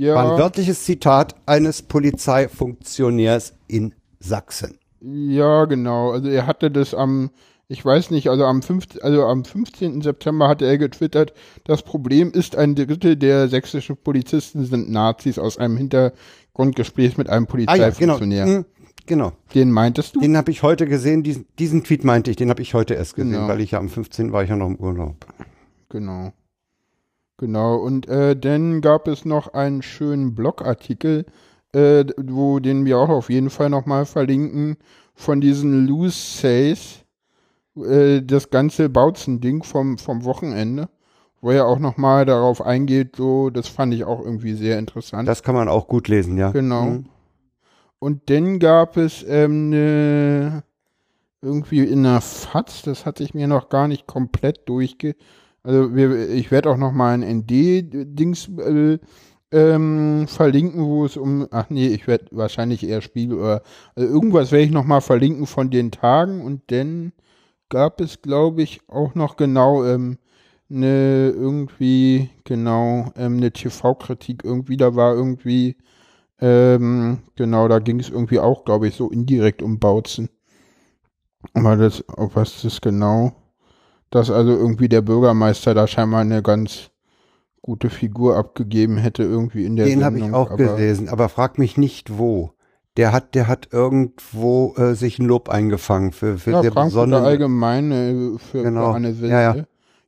ja. War ein wörtliches Zitat eines Polizeifunktionärs in Sachsen. Ja, genau. Also er hatte das am, ich weiß nicht, also am, 5, also am 15. September hatte er getwittert, das Problem ist, ein Drittel der sächsischen Polizisten sind Nazis aus einem Grundgesprächs mit einem Ah ja, genau. Polizeifunktionär. Hm, genau. Den meintest du? Den habe ich heute gesehen, diesen, diesen Tweet meinte ich, den habe ich heute erst gesehen, Genau. weil ich ja am 15. war ich ja noch im Urlaub. Genau. Genau. Und äh, dann gab es noch einen schönen Blogartikel, äh, wo den wir auch auf jeden Fall nochmal verlinken, von diesen Loose Says, äh, das ganze Bautzen-Ding vom, vom Wochenende, wo er auch nochmal darauf eingeht, so, das fand ich auch irgendwie sehr interessant. Das kann man auch gut lesen, ja. Genau. Hm. Und dann gab es ähm, ne, irgendwie in der FAZ, das hatte ich mir noch gar nicht komplett durchge... Also wir, ich werde auch noch mal ein ND-Dings äh, ähm, verlinken, wo es um... Ach nee, ich werde wahrscheinlich eher Spiegel oder... Also irgendwas werde ich noch mal verlinken von den Tagen und dann gab es, glaube ich, auch noch genau ähm, eine irgendwie, genau, ähm, eine TV-Kritik irgendwie, da war irgendwie... Ähm, genau, da ging es irgendwie auch, glaube ich, so indirekt um Bautzen. Aber das, auf was das genau? Dass also irgendwie der Bürgermeister da scheinbar eine ganz gute Figur abgegeben hätte, irgendwie in der Den habe ich auch aber, gelesen, aber frag mich nicht wo. Der hat, der hat irgendwo äh, sich ein Lob eingefangen für, für Ja, sehr besondere. Allgemeine für, Genau. für Anne Wilde. Ja, ja.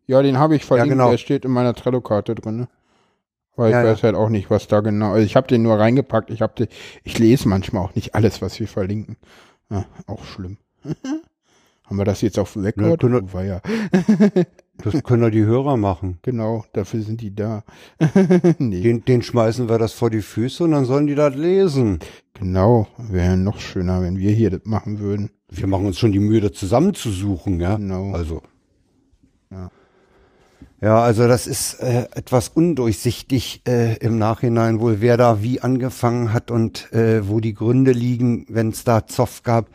Ja, den habe ich verlinkt, genau. der steht in meiner Trello-Karte drin. Weil ich Ja, ja. weiß halt auch nicht, was da genau. Also ich habe den nur reingepackt. Ich habe ich lese manchmal auch nicht alles, was wir verlinken. Ja, auch schlimm. (laughs) Haben wir das jetzt auf Ja, Record? Oh, war ja. (laughs) Das können doch die Hörer machen. Genau, dafür sind die da. (laughs) nee, Den, den schmeißen wir das vor die Füße und dann sollen die das lesen. genau. Wäre noch schöner, wenn wir hier das machen würden. Wir machen uns schon die Mühe, das zusammenzusuchen, ja. Genau. Also. Ja. Ja, also das ist äh, etwas undurchsichtig äh, im Nachhinein wohl, wer da wie angefangen hat und äh, wo die Gründe liegen, wenn es da Zoff gab.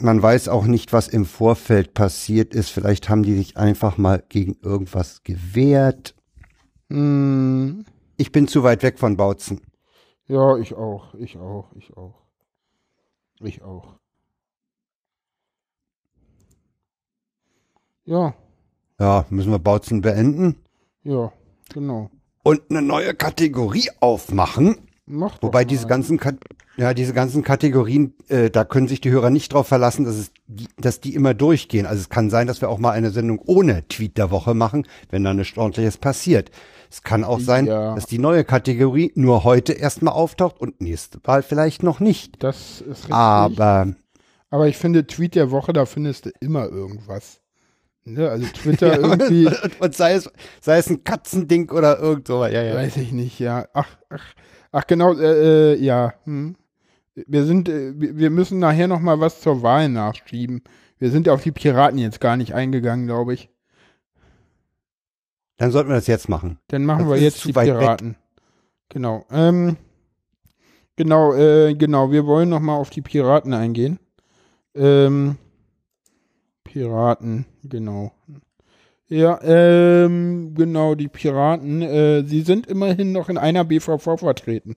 Man weiß auch nicht, was im Vorfeld passiert ist. Vielleicht haben die sich einfach mal gegen irgendwas gewehrt. Hm, Ich bin zu weit weg von Bautzen. ja, ich auch. Ich auch. Ich auch. Ich auch. Ja, Ja, müssen wir Bautzen beenden ja, genau. und eine neue Kategorie aufmachen. Mach Wobei diese ganzen, Kat ja, diese ganzen Kategorien, äh, da können sich die Hörer nicht drauf verlassen, dass, es die, dass die immer durchgehen. Also es kann sein, dass wir auch mal eine Sendung ohne Tweet der Woche machen, wenn da nichts ordentliches passiert. Es kann auch sein, Ja. dass die neue Kategorie nur heute erstmal auftaucht und nächste Mal vielleicht noch nicht. Das ist richtig. Aber Aber ich finde, Tweet der Woche, da findest du immer irgendwas. Ne? Also Twitter (laughs) irgendwie, und, (laughs) und sei es, sei es ein Katzending oder irgend sowas. Ja, ja. weiß ich nicht, ja. Ach, ach, ach genau, äh, äh, ja. Hm. Wir sind, äh, wir müssen nachher noch mal was zur Wahl nachschieben. Wir sind auf die Piraten jetzt gar nicht eingegangen, glaube ich. Dann sollten wir das jetzt machen. Dann machen Das wir jetzt die weit weg. Piraten. Genau. Ähm, genau, äh, genau. Wir wollen noch mal auf die Piraten eingehen. Ähm, Piraten, genau. Ja, ähm, genau, die Piraten, äh, sie sind immerhin noch in einer BVV vertreten.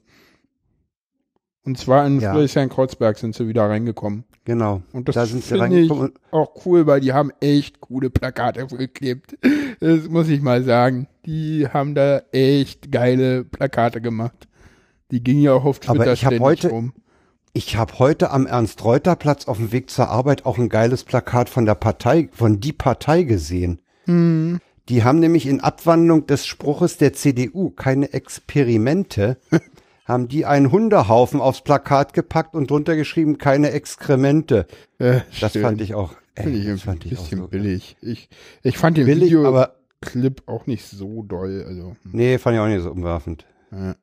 Und zwar in Ja. Friedrichshain-Kreuzberg sind sie wieder reingekommen. Genau. Und das da sind sie reingekommen. ich auch cool, weil die haben echt coole Plakate geklebt. Das muss ich mal sagen. Die haben da echt geile Plakate gemacht. Die gingen ja auch auf Aber Twitter ich hab ständig heute- rum. Ich habe heute am Ernst-Reuter-Platz auf dem Weg zur Arbeit auch ein geiles Plakat von der Partei, von die Partei gesehen. Hm. Die haben nämlich in Abwandlung des Spruches der CDU keine Experimente, (laughs) haben die einen Hundehaufen aufs Plakat gepackt und drunter geschrieben keine Exkremente. Äh, Das schön. fand ich auch, äh, Finde ich das fand ein ich bisschen so. billig. Ich, ich fand den Billig, aber Videoclip auch nicht so doll. Also, hm, nee, fand ich auch nicht so umwerfend. äh.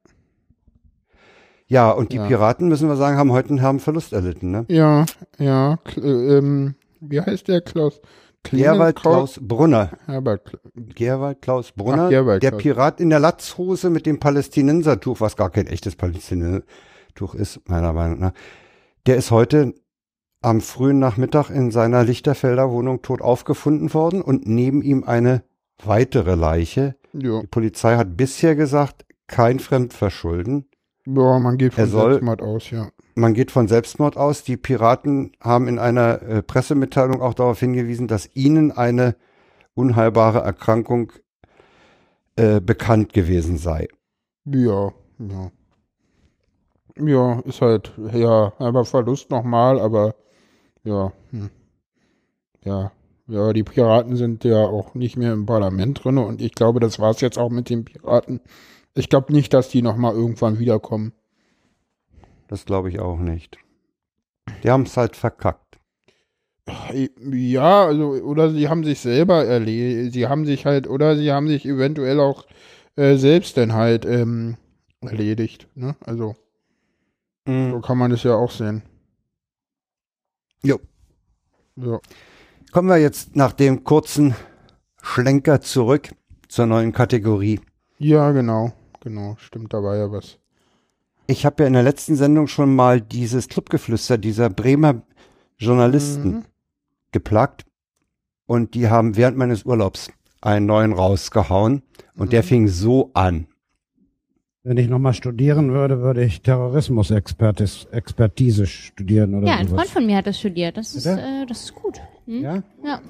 Ja, und die Ja. Piraten, müssen wir sagen, haben heute einen herben Verlust erlitten, ne? Ja, ja. Äh, ähm, wie heißt der Klaus? Gerwald Klaus Brunner. Herbert Gerwald Klaus Brunner, Ach, Gerwald der Klaus. Pirat in der Latzhose mit dem Palästinensertuch, was gar kein echtes Palästinensertuch ist, meiner Meinung nach. Der ist heute am frühen Nachmittag in seiner Lichterfelder Wohnung tot aufgefunden worden und neben ihm eine weitere Leiche. Ja. Die Polizei hat bisher gesagt, kein Fremdverschulden. ja, man geht Er von soll- Selbstmord aus, ja. Man geht von Selbstmord aus. Die Piraten haben in einer äh, Pressemitteilung auch darauf hingewiesen, dass ihnen eine unheilbare Erkrankung äh, bekannt gewesen sei. Ja, Ja. Ja, ist halt, ja, aber Verlust nochmal, aber ja, hm. ja, ja, die Piraten sind ja auch nicht mehr im Parlament drin und ich glaube, das war's jetzt auch mit den Piraten. Ich glaube nicht, dass die nochmal irgendwann wiederkommen. Das glaube ich auch nicht. Die haben es halt verkackt. Ja, also, oder sie haben sich selber erledigt, sie haben sich halt, oder sie haben sich eventuell auch äh, selbst dann halt ähm, erledigt, ne? Also, Mhm. so kann man es ja auch sehen. Jo. Ja. Kommen wir jetzt nach dem kurzen Schlenker zurück zur neuen Kategorie. Ja, genau, genau, stimmt, da war ja was. Ich habe ja in der letzten Sendung schon mal dieses Clubgeflüster dieser Bremer Journalisten Mhm. geplagt und die haben während meines Urlaubs einen neuen rausgehauen und der Mhm. fing so an. Wenn ich nochmal studieren würde, würde ich Terrorismus-Expertise Expertise studieren oder Ja, ein sowas. Freund von mir hat das studiert. Das ist, äh, das ist gut. Hm? Ja? Ja.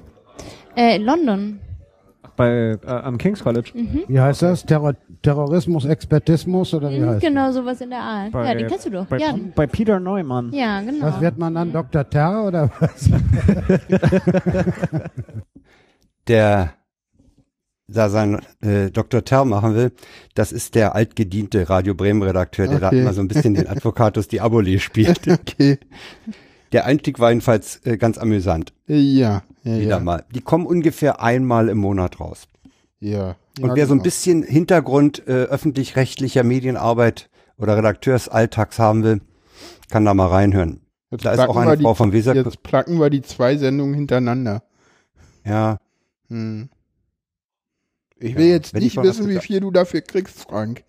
Äh, in London. Bei, äh, am King's College. Wie heißt das? Terror Terrorismus, Expertismus oder wie Hm, heißt genau, sowas in der Art. Bei, ja, den kennst du doch. Bei, ja, bei Peter Neumann. ja, genau. das? Was wird man dann Dr. Terror oder was? (laughs) Der da sein äh, Dr. Terr machen will, das ist der altgediente Radio Bremen Redakteur, der da Okay. immer so ein bisschen den Advocatus Diaboli spielt. (laughs) Okay. Der Einstieg war jedenfalls äh, ganz amüsant. Ja, ja, Wieder ja. mal. Die kommen ungefähr einmal im Monat raus. Ja. Und wer so ein genau. bisschen Hintergrund äh, öffentlich-rechtlicher Medienarbeit oder Redakteursalltags haben will, kann da mal reinhören. Jetzt Da ist auch eine die- Frau vom Weser. Jetzt placken wir die zwei Sendungen hintereinander. Ja, Hm. Ich will Ja, jetzt nicht wissen, wie viel du dafür kriegst, Frank.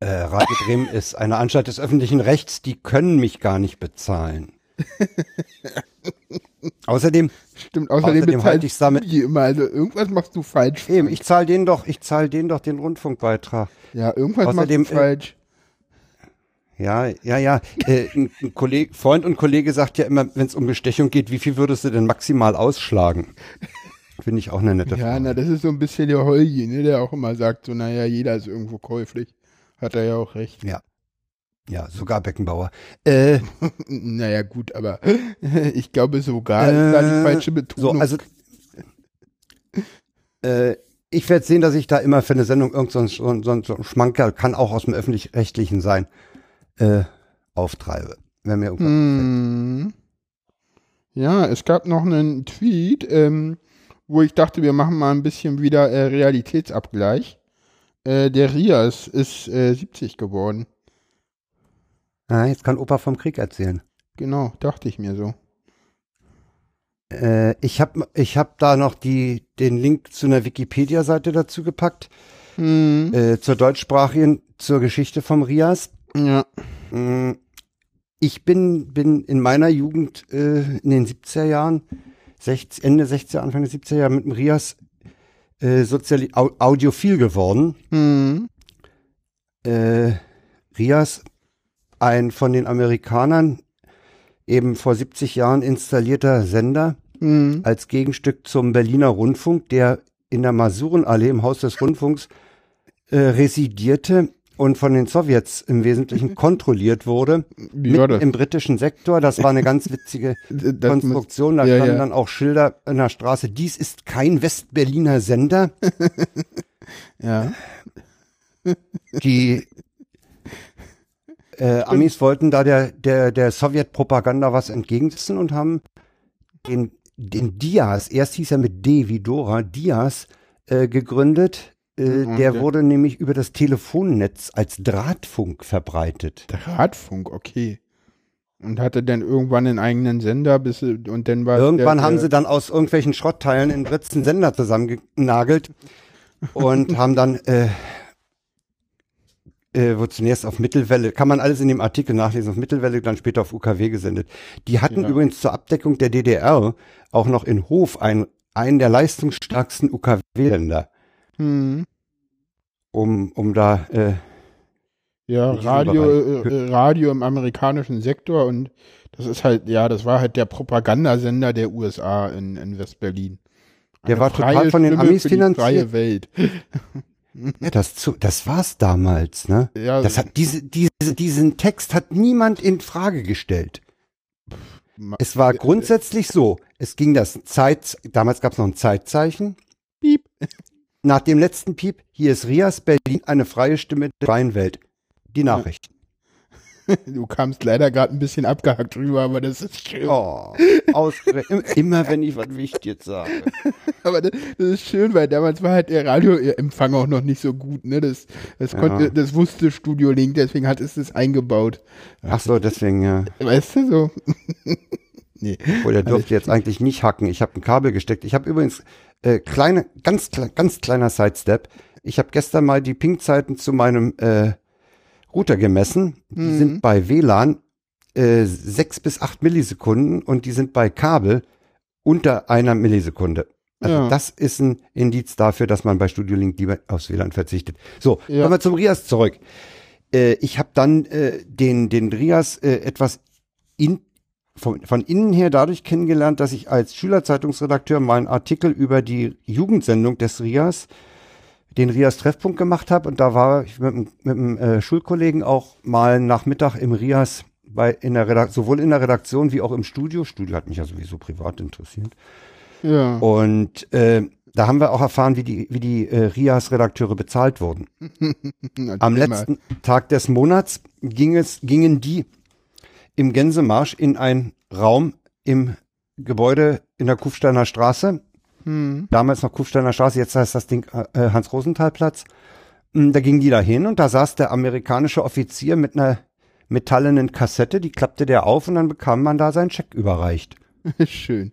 äh, Radio Bremen ist eine Anstalt des öffentlichen Rechts, die können mich gar nicht bezahlen. (laughs) Außerdem, Stimmt, außerdem, Außerdem halte ich's damit- immer. Also irgendwas machst du falsch. eben, ich zahle denen doch, ich zahle denen doch den Rundfunkbeitrag. ja, irgendwas außerdem, machst du äh, falsch. Ja, ja, ja. Äh, ein, ein Kollege, Freund und Kollege sagt ja immer, wenn es um Bestechung geht, wie viel würdest du denn maximal ausschlagen? Finde ich auch eine nette Ja, Frage. na, das ist so ein bisschen der Holgi, ne, der auch immer sagt, so, naja, jeder ist irgendwo käuflich. Hat er ja auch recht. Ja, sogar Beckenbauer. Äh, (laughs) naja, gut, aber (laughs) ich glaube sogar ist da die Äh, falsche so, Betonung. also äh, ich werde sehen, dass ich da immer für eine Sendung irgend so so so so Schmankerl, kann auch aus dem öffentlich-rechtlichen sein, äh, auftreibe. Wenn mir irgendwas Hm. Ja, es gab noch einen Tweet, ähm, wo ich dachte, wir machen mal ein bisschen wieder äh, Realitätsabgleich. Äh, der Rias ist äh, 70 geworden. Ah, jetzt kann Opa vom Krieg erzählen. Genau, dachte ich mir so. Äh, ich habe ich hab da noch die, den Link zu einer Wikipedia-Seite dazu gepackt, Hm. äh, zur deutschsprachigen, zur Geschichte vom Rias. Ja. Mm, Ich bin, bin in meiner Jugend äh, in den 70er Jahren, 60, Ende 60er, Anfang der 70er Jahre mit dem Rias äh, soziali au audiophil geworden. Hm. Äh, Rias, ein von den Amerikanern eben vor 70 Jahren installierter Sender Hm. als Gegenstück zum Berliner Rundfunk, der in der Masurenallee im Haus des Rundfunks äh, residierte und von den Sowjets im Wesentlichen kontrolliert wurde. Mitten das? im britischen Sektor. Das war eine ganz witzige (laughs) Konstruktion. Da ja, standen ja. dann auch Schilder in der Straße. Dies ist kein Westberliner Sender. (laughs) Ja. Die äh, Amis wollten da der, der, der Sowjetpropaganda was entgegensetzen und haben den, den Diaz, erst hieß er mit D wie Dora, Diaz äh, gegründet. Äh, Und der der- wurde nämlich über das Telefonnetz als Drahtfunk verbreitet. Drahtfunk, okay. Und hatte dann irgendwann einen eigenen Sender, bis und dann war Irgendwann der, haben sie dann aus irgendwelchen Schrottteilen in Britz einen Sender zusammengenagelt (laughs) und haben dann, äh, äh, wo zunächst auf Mittelwelle, kann man alles in dem Artikel nachlesen, auf Mittelwelle, dann später auf UKW gesendet. Die hatten Ja. übrigens zur Abdeckung der DDR auch noch in Hof ein, einen der leistungsstärksten UKW-Länder, Hm. um, um da, äh, Ja, Radio, Bereich. äh, Radio im amerikanischen Sektor und das ist halt, ja, das war halt der Propagandasender der USA in, in Westberlin. Der war total von den Amis finanziert. freie Welt. (laughs) Ja, das, zu, das war's damals, ne? Ja, Das hat diese, diese, diesen Text hat niemand in Frage gestellt. Es war grundsätzlich so, es ging das Zeit, damals gab es noch ein Zeitzeichen. Piep. (laughs) Nach dem letzten Piep, hier ist Rias Berlin, eine freie Stimme der freien Welt. Die Nachricht. (laughs) Du kamst leider gerade ein bisschen abgehackt rüber, aber das ist schön. Oh. (laughs) Immer wenn ich was Wichtiges sage. Aber das, das ist schön, weil damals war halt der Radioempfang auch noch nicht so gut, ne? Das, das Ja. konnte, das wusste Studio Link, deswegen hat es das eingebaut. Ach so, deswegen, ja. Weißt du so? (laughs) nee. Obwohl, der durfte jetzt eigentlich nicht hacken. Ich habe ein Kabel gesteckt. Ich habe übrigens äh, kleine, ganz, ganz kleiner Sidestep. Ich habe gestern mal die Ping-Zeiten zu meinem äh, Router gemessen. Die Mhm. sind bei WLAN äh, sechs bis acht Millisekunden und die sind bei Kabel unter einer Millisekunde. Also Ja. das ist ein Indiz dafür, dass man bei Studio Link lieber aufs WLAN verzichtet. So, Ja. kommen wir zum Rias zurück. Äh, ich habe dann äh, den, den Rias äh, etwas in, von, von innen her dadurch kennengelernt, dass ich als Schülerzeitungsredakteur meinen Artikel über die Jugendsendung des Rias, den Rias Treffpunkt gemacht habe. Und da war ich mit, einem- mit einem äh, Schulkollegen auch mal Nachmittag im Rias bei, in der Redak sowohl in der Redaktion wie auch im Studio. Studio hat mich ja sowieso privat interessiert. Ja. Und äh, da haben wir auch erfahren, wie die, wie die äh, Rias-Redakteure bezahlt wurden. (laughs) Am letzten Tag des Monats ging es, gingen die im Gänsemarsch in einen Raum im Gebäude in der Kufsteiner Straße. Hm. Damals noch Kufsteiner Straße, jetzt heißt das Ding äh, Hans-Rosenthal-Platz. Mm, Da gingen die da hin und da saß der amerikanische Offizier mit einer metallenen Kassette, die klappte der auf und dann bekam man da seinen Scheck überreicht. (laughs) Schön.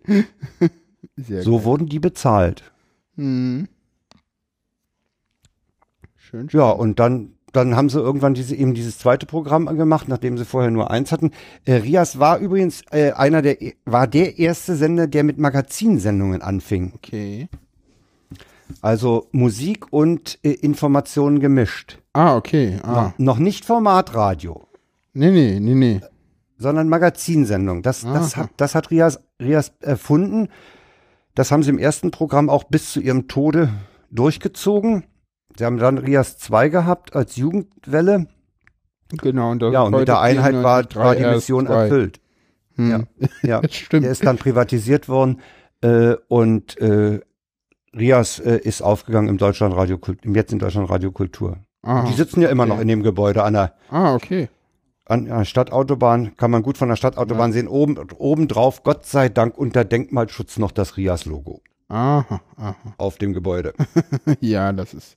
Sehr So wurden die bezahlt. Hm. Schön, schön. Ja, und dann, dann haben sie irgendwann diese, eben dieses zweite Programm gemacht, nachdem sie vorher nur eins hatten. Äh, Rias war übrigens äh, einer der, war der erste Sender, der mit Magazinsendungen anfing. Okay. Also Musik und äh, Informationen gemischt. Ah, okay. Ah. Noch nicht Formatradio, Nee, nee, nee, nee. sondern Magazinsendung. Das, das, hat, das hat Rias, Rias erfunden. Das haben sie im ersten Programm auch bis zu ihrem Tode durchgezogen. Sie haben dann Rias 2 gehabt als Jugendwelle. Genau. Und Ja, und mit der Einheit war, 94.3 war die Mission zwei. erfüllt. Hm. Ja. (laughs) Ja, stimmt. der ist dann privatisiert worden äh, und äh, Rias äh, ist aufgegangen im Deutschlandradio, jetzt in Deutschlandradio Kultur. ah, Die sitzen ja immer okay. noch in dem Gebäude an der, ah, okay. An der Stadtautobahn, kann man gut von der Stadtautobahn sehen. Oben, oben drauf, Gott sei Dank unter Denkmalschutz noch das Rias-Logo Aha, aha. auf dem Gebäude. (laughs) Ja, das ist.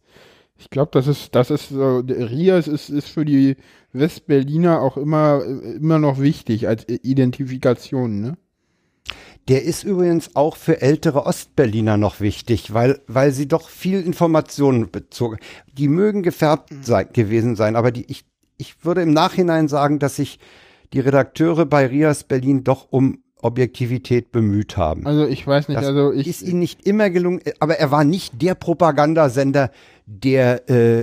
Ich glaube, das ist, das ist so, Rias ist, ist für die Westberliner auch immer, immer noch wichtig als Identifikation, ne? Der ist übrigens auch für ältere Ostberliner noch wichtig, weil, weil sie doch viel Informationen bezogen. Die mögen gefärbt sei, gewesen sein, aber die, ich, ich würde im Nachhinein sagen, dass sich die Redakteure bei Rias Berlin doch um Objektivität bemüht haben. Also ich weiß nicht, Das also ich. ist ihnen nicht immer gelungen, aber er war nicht der Propagandasender, der, äh,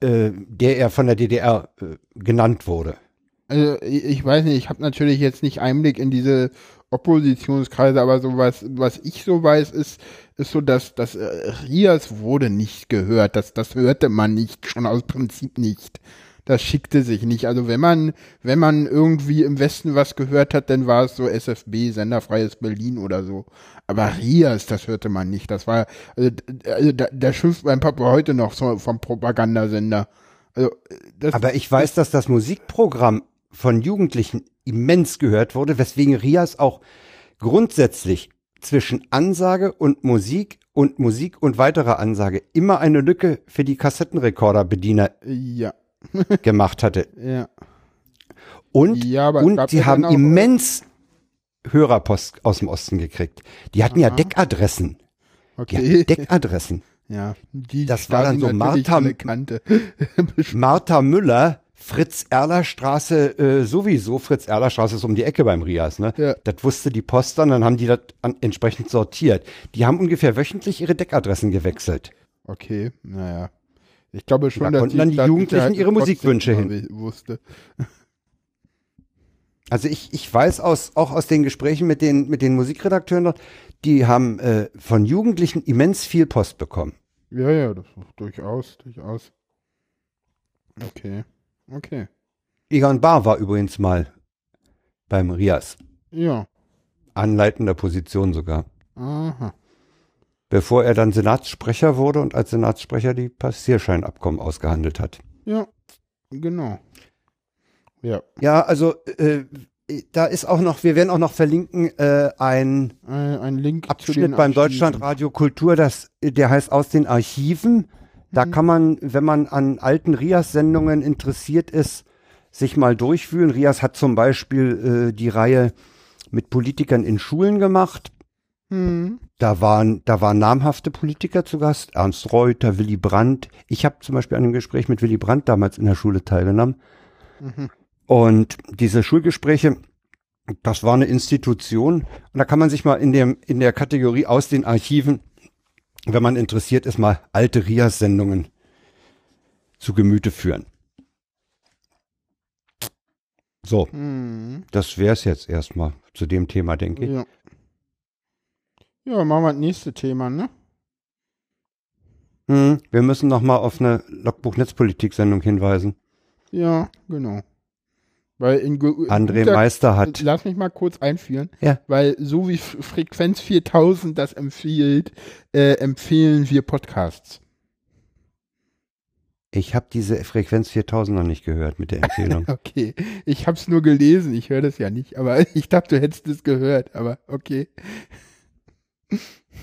äh, der er von der DDR äh, genannt wurde. Also ich weiß nicht, ich habe natürlich jetzt nicht Einblick in diese Oppositionskreise, aber so was, was ich so weiß, ist, ist so, dass das äh, Rias wurde nicht gehört. Das, das hörte man nicht, schon aus Prinzip nicht. Das schickte sich nicht. Also wenn man, wenn man irgendwie im Westen was gehört hat, dann war es so SFB, Senderfreies Berlin oder so. Aber Rias, das hörte man nicht. Das war, also, also da, da schimpft mein Papa heute noch so vom Propagandasender. Also, das, Aber ich weiß, dass das Musikprogramm von Jugendlichen immens gehört wurde, weswegen Rias auch grundsätzlich zwischen Ansage und Musik und Musik und weiterer Ansage immer eine Lücke für die Kassettenrekorderbediener ja, gemacht hatte. ja. Und, Ja, und ja haben auch- immens Hörerpost aus dem Osten gekriegt. Die hatten ja Deckadressen. Die Okay. Deckadressen. (laughs) Ja, die Das war dann so Martha-. (laughs) Martha Müller, Fritz-Erler-Straße äh, sowieso. Fritz-Erler-Straße ist um die Ecke beim Rias. Ne? Ja. Das wusste die Post dann, dann haben die das entsprechend sortiert. Die haben ungefähr wöchentlich ihre Deckadressen gewechselt. Okay, naja. Ich glaube schon, Da dass konnten dann die Jugendlichen Staatssicherheit ihre Musikwünsche wi- Wusste. (laughs) Also ich, ich weiß aus, auch aus den Gesprächen mit den, mit den Musikredakteuren dort, die haben äh, von Jugendlichen immens viel Post bekommen. Ja, ja, das durchaus, durchaus. Okay, okay. Egan Bahr war übrigens mal beim Rias. Ja, Anleitender Position sogar. aha. Bevor er dann Senatssprecher wurde und als Senatssprecher die Passierscheinabkommen ausgehandelt hat. Ja, genau. Ja, Ja, also äh, da ist auch noch, wir werden auch noch verlinken, äh, ein ein, ein Link Abschnitt beim. Deutschlandradio Kultur, das, der heißt aus den Archiven. Da kann man, wenn man an alten Rias-Sendungen interessiert ist, sich mal durchwühlen. Rias hat zum Beispiel äh, die Reihe mit Politikern in Schulen gemacht. Hm. Da waren, da waren namhafte Politiker zu Gast, Ernst Reuter, Willy Brandt. Ich habe zum Beispiel an einem Gespräch mit Willy Brandt damals in der Schule teilgenommen. Und diese Schulgespräche, das war eine Institution. Und da kann man sich mal in dem, in der Kategorie aus den Archiven, wenn man interessiert ist, mal alte Rias-Sendungen zu Gemüte führen. So, Hm. das wär's jetzt erstmal zu dem Thema, denke ich. Ja. Ja, machen wir das nächste Thema, ne? Hm, wir müssen noch mal auf eine Logbuch-Netzpolitik-Sendung hinweisen. Ja, genau. Weil in André guter- Meister hat, Lass mich mal kurz einführen. Ja. Weil so wie Frequenz 4000 das empfiehlt, äh, empfehlen wir Podcasts. ich habe diese Frequenz 4000 noch nicht gehört mit der Empfehlung. (laughs) Okay. Ich hab's nur gelesen, ich höre das ja nicht, aber (laughs) ich dachte, du hättest es gehört, aber okay.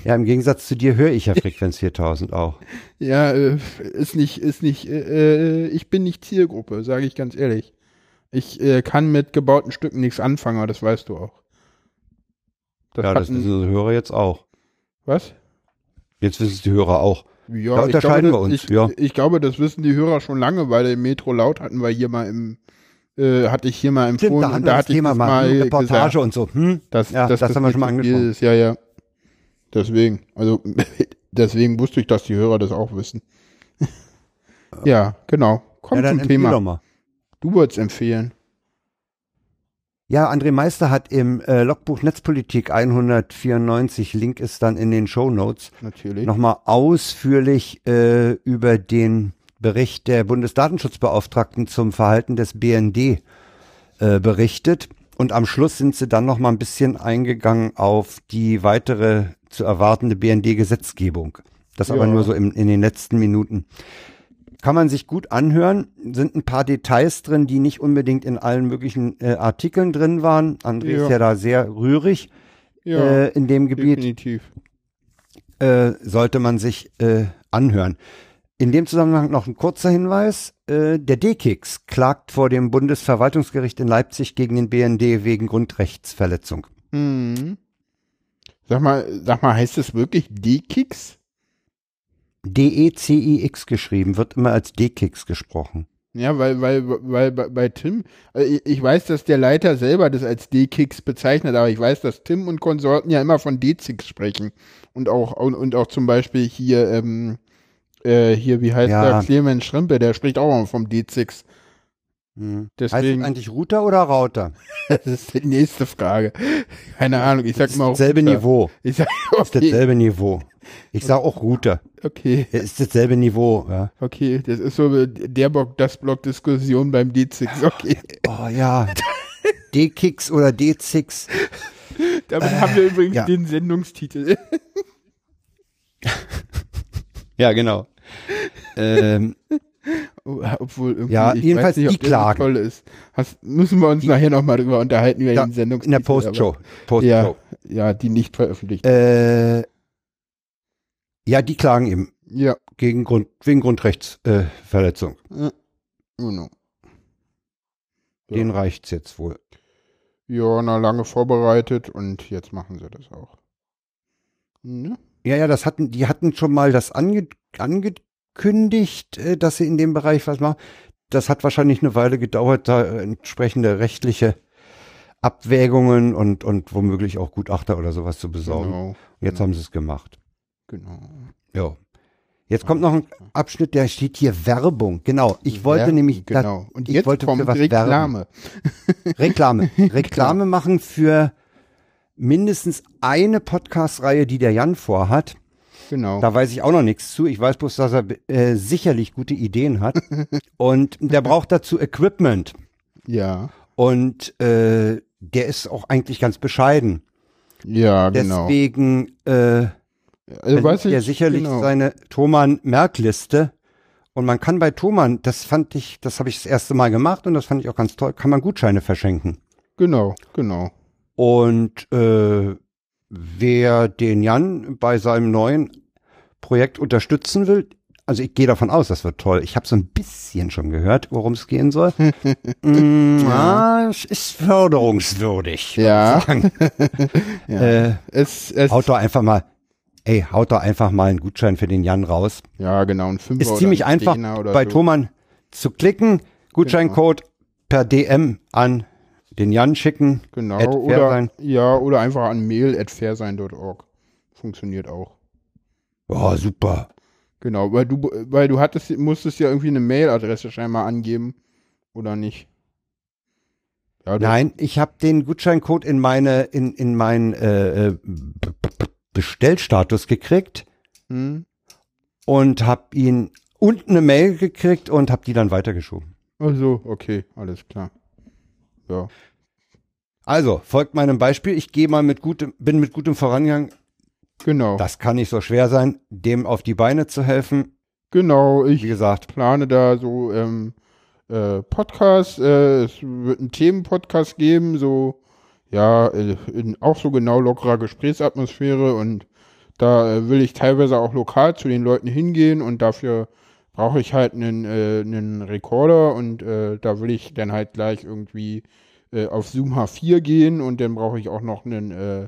Ja, im Gegensatz zu dir höre ich ja Frequenz 4000 auch. Ja, äh, ist nicht, ist nicht, äh, äh, ich bin nicht Zielgruppe, sage ich ganz ehrlich. Ich äh, kann mit gebauten Stücken nichts anfangen, aber das weißt du auch. Das ja, das wissen die Hörer jetzt auch. was? Jetzt wissen es die Hörer auch. Ja, Da ich unterscheiden glaube, wir uns, Ich, ja. ich glaube, das wissen die Hörer schon lange, weil im Metro Laut hatten wir hier mal im, äh, hatte ich hier mal empfohlen Stimmt, da und da das hatte ich Thema das mal, mal hm, Reportage gesagt, und so. Hm? dass, Ja, dass das haben wir schon mal angesprochen. Ist. Ja, ja. Deswegen, also (laughs) deswegen wusste ich, dass die Hörer das auch wissen. (laughs) ja, genau. Komm ja, dann zum Thema. Du würdest empfehlen. Ja, André Meister hat im äh, Logbuch Netzpolitik 194, Link ist dann in den Show Notes, Natürlich. nochmal ausführlich äh, über den Bericht der Bundesdatenschutzbeauftragten zum Verhalten des BND äh, berichtet. Und am Schluss sind sie dann nochmal ein bisschen eingegangen auf die weitere zu erwartende BND-Gesetzgebung. Das aber Ja. nur so im, in den letzten Minuten. Kann man sich gut anhören, sind ein paar Details drin, die nicht unbedingt in allen möglichen äh, Artikeln drin waren. André Ja. ist ja da sehr rührig ja, äh, in dem Gebiet definitiv. äh, sollte man sich äh, anhören. In dem Zusammenhang noch ein kurzer Hinweis. Äh, der DKIX klagt vor dem Bundesverwaltungsgericht in Leipzig gegen den BND wegen Grundrechtsverletzung. Mhm. Sag mal, sag mal, heißt es wirklich D-Kicks? D-E-C-I-X geschrieben, wird immer als DKIX gesprochen. Ja, weil, weil, weil bei, bei Tim, äh, ich- ich weiß, dass der Leiter selber das als D-Kicks bezeichnet, aber ich weiß, dass Tim und Konsorten ja immer von D-Zix sprechen. Und auch, und, und auch zum Beispiel hier, ähm, äh, hier, wie heißt Ja. der, Clemens Schrempe, der spricht auch immer vom D-Zix. Hm. Deswegen- Heißt eigentlich Router oder Router? (laughs) Das ist die nächste Frage. Keine Ahnung, ich sag Das ist mal auch. dasselbe Router. Niveau. (laughs) Ich sag, Das ist okay, dasselbe Niveau. Ich sage auch Router. okay, Es ist dasselbe Niveau. Ja. okay, das ist so der Block, das Block Diskussion beim D-Zix, okay. Oh ja. (laughs) D-Kicks oder D-Zix. Damit haben wir übrigens ja. den Sendungstitel. Ja, genau. ähm, Oh, (laughs) Obwohl irgendwie, Ja, jedenfalls nicht, die Klagen. toll ist. Hast, müssen wir uns nachher nochmal drüber unterhalten, über Ja, den Sendungstitel. in der Postshow. Postshow. Ja, ja, die nicht veröffentlicht. Äh, ja, die klagen eben ja, gegen Grund, wegen Grundrechtsverletzung. Äh, Verletzung. genau. Ja. Den reicht's jetzt wohl. Ja, na, lange vorbereitet und jetzt machen sie das auch. Ne? Ja, ja, das hatten, die hatten schon mal das ange, angekündigt, äh, dass sie in dem Bereich was machen. Das hat wahrscheinlich eine Weile gedauert, da äh, entsprechende rechtliche Abwägungen und, und womöglich auch Gutachter oder sowas zu besorgen. Genau. Jetzt haben sie es gemacht. Genau. Ja. Jetzt kommt noch ein Abschnitt, der steht hier Werbung. Genau. Ich wollte Wer- nämlich, da- Genau. Und ich jetzt wollte kommt für was Reklame. Reklame. (laughs) Reklame machen für mindestens eine Podcast-Reihe, die der Jan vorhat. Genau. Da weiß ich auch noch nichts zu. Ich weiß bloß, dass er äh, sicherlich gute Ideen hat. (laughs) Und der braucht dazu Equipment. Ja. Und äh, der ist auch eigentlich ganz bescheiden. Ja, genau. Deswegen äh, Also, weiß er ich, sicherlich genau. seine Thomann-Merkliste. Und man kann bei Thomann, das fand ich, das habe ich das erste Mal gemacht und das fand ich auch ganz toll, kann man Gutscheine verschenken. Genau, genau. Und äh, wer den Jan bei seinem neuen Projekt unterstützen will, also ich gehe davon aus, das wird toll. Ich habe so ein bisschen schon gehört, worum es gehen soll. (laughs) mm, ja, es ist förderungswürdig. Ja. (laughs) ja. Äh, es, es, haut doch einfach mal, ey, haut doch einfach mal einen Gutschein für den Jan raus. ja, genau. Ein Fünfer Ist ziemlich ein einfach bei so. Thomann zu klicken, Gutscheincode per DM an den Jan schicken. Genau. Oder, ja, oder einfach an mail.fairsein.org. Funktioniert auch. Oh, super. Genau, weil du, weil du hattest, musstest ja irgendwie eine Mailadresse scheinbar angeben. Oder nicht? Ja, Nein, ich habe den Gutscheincode in meine in in meinen äh, äh, Bestellstatus gekriegt Hm? und habe ihn und eine Mail gekriegt und habe die dann weitergeschoben. Ach so, okay, alles klar. Ja. Also folgt meinem Beispiel. Ich gehe mal mit gutem, bin mit gutem Vorangang. Genau. Das kann nicht so schwer sein, dem auf die Beine zu helfen. Genau, Wie ich gesagt, plane da so ähm, äh, Podcast, äh, es wird einen Themenpodcast geben, so ja, äh, in auch so genau lockerer Gesprächsatmosphäre und da äh, will ich teilweise auch lokal zu den Leuten hingehen und dafür brauche ich halt einen, äh, einen Recorder und äh, da will ich dann halt gleich irgendwie äh, auf Zoom H4 gehen und dann brauche ich auch noch einen äh,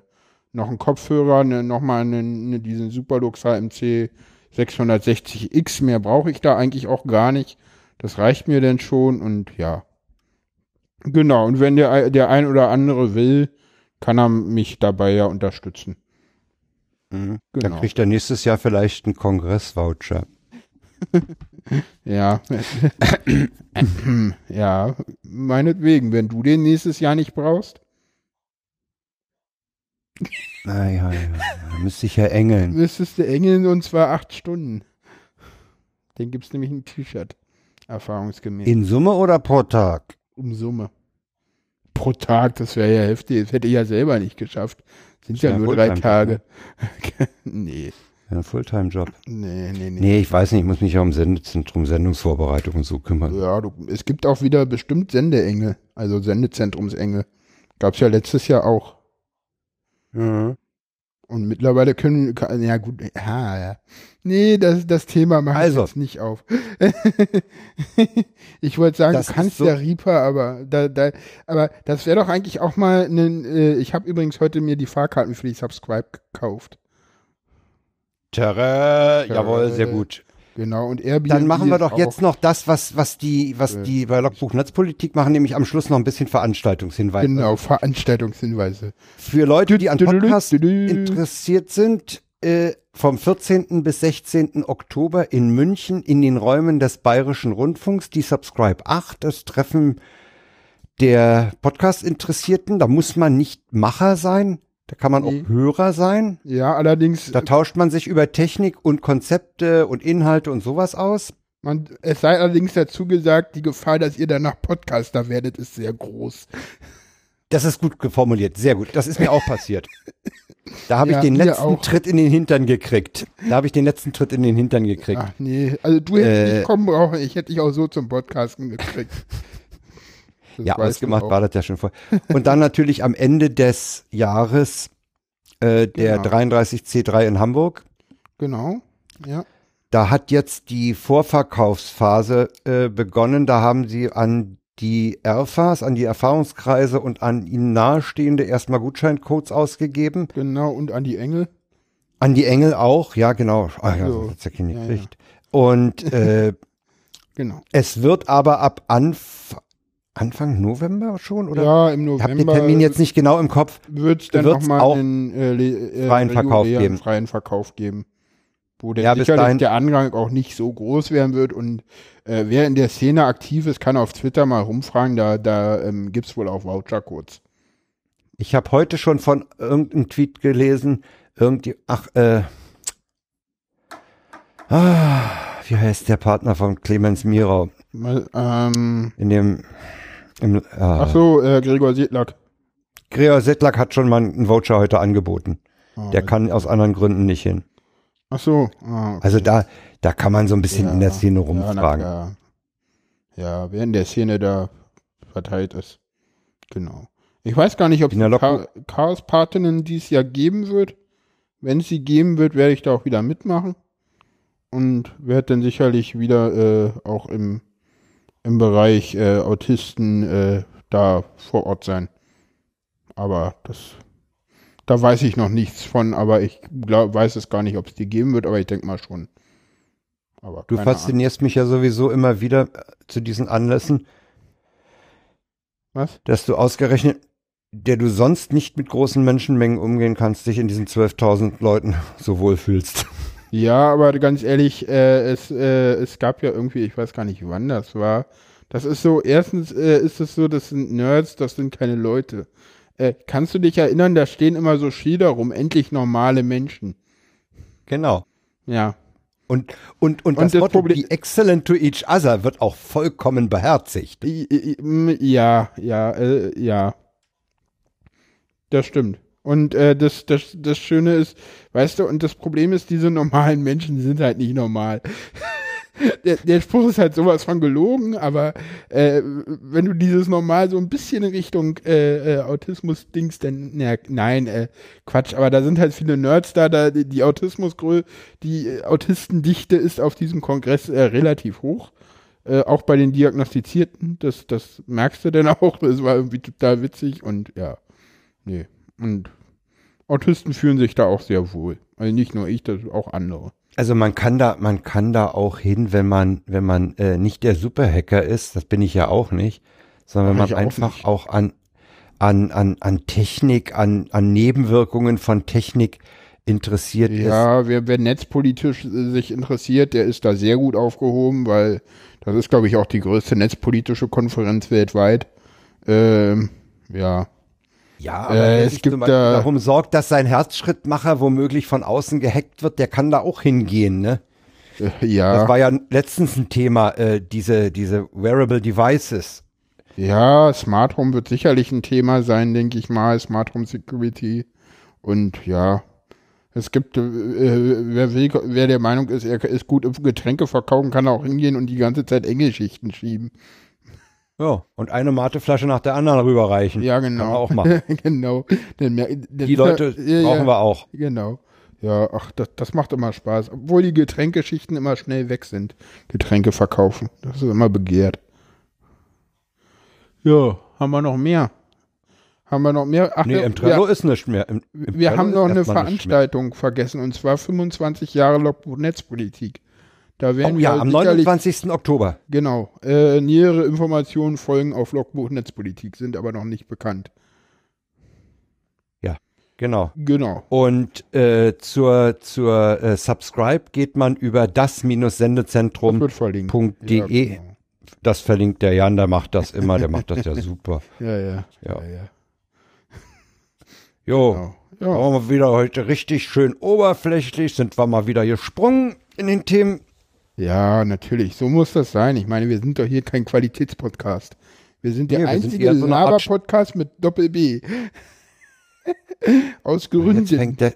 noch einen Kopfhörer, eine, nochmal einen, eine, diesen Superlux HMC 660X, mehr brauche ich da eigentlich auch gar nicht. Das reicht mir denn schon und ja. Genau, und wenn der, der ein oder andere will, kann er mich dabei ja unterstützen. mhm. Genau. dann kriegt er nächstes Jahr vielleicht einen Kongressvoucher. (laughs) Ja. (coughs) ja, meinetwegen, wenn du den nächstes Jahr nicht brauchst. Naja, ja, ja, müsste ich ja engeln. müsstest du engeln und zwar acht Stunden. Den gibt's nämlich ein T-Shirt. Erfahrungsgemäß. In Summe oder pro Tag? um Summe. Pro Tag, das wäre ja heftig. Das hätte ich ja selber nicht geschafft. Sind ja, Ja, nur drei Tage. (laughs) nee, Ja, Fulltime-Job. nee, nee, nee. Nee, ich weiß nicht, ich muss mich ja um Sendezentrum, Sendungsvorbereitung und so kümmern. Ja, du, es gibt auch wieder bestimmt Sendeengel, also Sendezentrumsengel. Gab's ja letztes Jahr auch. Ja. Und mittlerweile können, ja gut, ja, ja. Nee, das, das Thema mache Also. ich jetzt nicht auf. (laughs) ich wollte sagen, Das du kannst so- ja Reaper, aber da, da, aber das wäre doch eigentlich auch mal ein, äh, ich habe übrigens heute mir die Fahrkarten für die Subscribe gekauft. Terre, Terre. jawohl, sehr gut. Genau, und Airbnb Dann machen wir doch jetzt noch das, was, was die, was Äh. die bei Logbuch Netzpolitik machen, nämlich am Schluss noch ein bisschen Veranstaltungshinweise. Genau, Veranstaltungshinweise. Für Leute, die an Podcast interessiert sind, äh, vom 14. bis 16. Oktober in München in den Räumen des Bayerischen Rundfunks, die Subscribe 8, das Treffen der Podcast-Interessierten. Da muss man nicht Macher sein, da kann man Nee. auch Hörer sein. Ja, allerdings, Da tauscht man sich über Technik und Konzepte und Inhalte und sowas aus. man, es sei allerdings dazu gesagt, die Gefahr, dass ihr danach Podcaster werdet, ist sehr groß. Das ist gut formuliert, sehr gut. Das ist mir auch passiert. Da habe Ja, ich den letzten auch. Tritt in den Hintern gekriegt. Da habe ich den letzten Tritt in den Hintern gekriegt. Ach nee, also du hättest Äh. nicht kommen brauchen, ich hätte dich auch so zum Podcasten gekriegt. (laughs) Ja, ausgemacht war das ja schon vor. Und dann natürlich am Ende des Jahres äh, der Genau. 33C3 in Hamburg. Genau, ja. Da hat jetzt die Vorverkaufsphase äh, begonnen. Da haben sie an die ERFAs, an die Erfahrungskreise und an ihnen nahestehende erstmal Gutscheincodes ausgegeben. Genau, und an die Engel. An die Engel auch, ja genau. Ah, ja, So. das hat's ja keiner Ja, ja. Und äh, (laughs) Genau. es wird aber ab Anf Anfang November schon, oder? ja, im Ich habe den November Termin jetzt nicht genau im Kopf. wird es dann nochmal einen äh, äh, freien Verkauf geben. freien Verkauf geben. Wo der Ja, bis sicherlich der Andrang auch nicht so groß werden wird. Und äh, wer in der Szene aktiv ist, kann auf Twitter mal rumfragen. Da, da ähm, gibt es wohl auch Voucher-Codes. Ich habe heute schon von irgendeinem Tweet gelesen, irgendwie, ach, äh, Ah, wie heißt der Partner von Clemens Mirau? Mal, ähm, In dem, im, äh, ach so, äh, Gregor Sedlak. Gregor Sedlak hat schon mal einen Voucher heute angeboten. Ah, Der kann aus anderen Gründen nicht hin. Ach so. Ah, okay. Also da, da kann man so ein bisschen Ja, in der Szene Ja, na rumfragen. Ja, wer in der Szene da verteilt ist. Genau. Ich weiß gar nicht, ob es Chaos-Partinnen dieses Jahr geben wird. Wenn es sie geben wird, werde ich da auch wieder mitmachen. Und werde dann sicherlich wieder äh, auch im, im Bereich äh, Autisten äh, da vor Ort sein. Aber das, da weiß ich noch nichts von, aber ich glaub, weiß es gar nicht, ob es die geben wird, aber ich denke mal schon. Aber Du keine Ahnung. faszinierst mich ja sowieso immer wieder äh, zu diesen Anlässen, Was? dass du ausgerechnet, der du sonst nicht mit großen Menschenmengen umgehen kannst, dich in diesen 12.000 Leuten (laughs) so wohl fühlst. Ja, aber ganz ehrlich, äh, es, äh, es gab ja irgendwie, ich weiß gar nicht, wann das war. Das ist so, erstens äh, ist es so, das sind Nerds, das sind keine Leute. Äh, kannst du dich erinnern, da stehen immer so Schilder rum, endlich normale Menschen. Genau. Ja. Und, und, und, Und das, das Motto, Problem- be excellent to each other, wird auch vollkommen beherzigt. Ja, ja, äh, ja. Das stimmt. Und äh, das, das, das Schöne ist, weißt du, und das Problem ist, diese normalen Menschen sind halt nicht normal. (laughs) der, der Spruch ist halt sowas von gelogen, aber äh, wenn du dieses normal so ein bisschen in Richtung äh, äh, Autismus-Dings, dann, na, nein, äh, Quatsch, aber da sind halt viele Nerds da, da die, die Autismusgröße, die Autistendichte ist auf diesem Kongress äh, relativ hoch. Äh, auch bei den Diagnostizierten, das, das merkst du dann (laughs) auch, das war irgendwie total witzig und ja, nee. Und Autisten fühlen sich da auch sehr wohl. Also nicht nur ich, das auch andere. Also man kann da, man kann da auch hin, wenn man, wenn man äh, nicht der Superhacker ist, das bin ich ja auch nicht, sondern wenn man auch einfach nicht. auch an, an, an, an Technik, an, an Nebenwirkungen von Technik interessiert ist. Ja, wer, wer netzpolitisch äh, sich interessiert, der ist da sehr gut aufgehoben, weil das ist, glaube ich, auch die größte netzpolitische Konferenz weltweit. Ähm, ja. Ja, aber Äh, es gibt da- darum sorgt, dass sein Herzschrittmacher womöglich von außen gehackt wird, der kann da auch hingehen, ne? Äh, ja. Das war ja letztens ein Thema, äh, diese, diese Wearable Devices. Ja, Smart Home wird sicherlich ein Thema sein, denke ich mal, Smart Home Security. Und ja, es gibt, äh, wer, will, wer der Meinung ist, er ist gut im Getränke verkaufen, kann auch hingehen und die ganze Zeit Engelschichten schieben. Ja, und eine Mateflasche nach der anderen rüberreichen. Ja, Kann man genau. auch machen. (laughs) genau. Mer- dann- Die Leute (laughs) Ja, brauchen ja, wir auch. Genau. Ja, ach, das, das macht immer Spaß. Obwohl die Getränkeschichten immer schnell weg sind. Getränke verkaufen. Das ist immer begehrt. Ja, haben wir noch mehr? Haben wir noch mehr? Ach, Nee, ja, im Trello ja, ist nicht mehr. Im, im wir Trello haben noch eine. Veranstaltung vergessen und zwar 25 Jahre Logbuch Netzpolitik. Da werden Oh ja, am sicherlich- 29. Oktober. Genau. Äh, nähere Informationen folgen auf Logbuch Netzpolitik, sind aber noch nicht bekannt. Genau. Genau. Und äh, zur, zur äh, Subscribe geht man über Das das-sendezentrum. wird verlinkt. .de. Ja, genau. Das verlinkt der Jan, der macht das immer, der macht das ja (laughs) super. ja, ja. Ja. ja, ja. (laughs) Jo, Genau. Ja. waren wir wieder heute richtig schön oberflächlich, sind wir mal wieder gesprungen in den Themen. Ja, natürlich. So muss das sein. Ich meine, wir sind doch hier kein Qualitätspodcast. Wir sind der Nee, einzige so Laber-Podcast mit Doppel-B. (laughs) Aus Gründen. der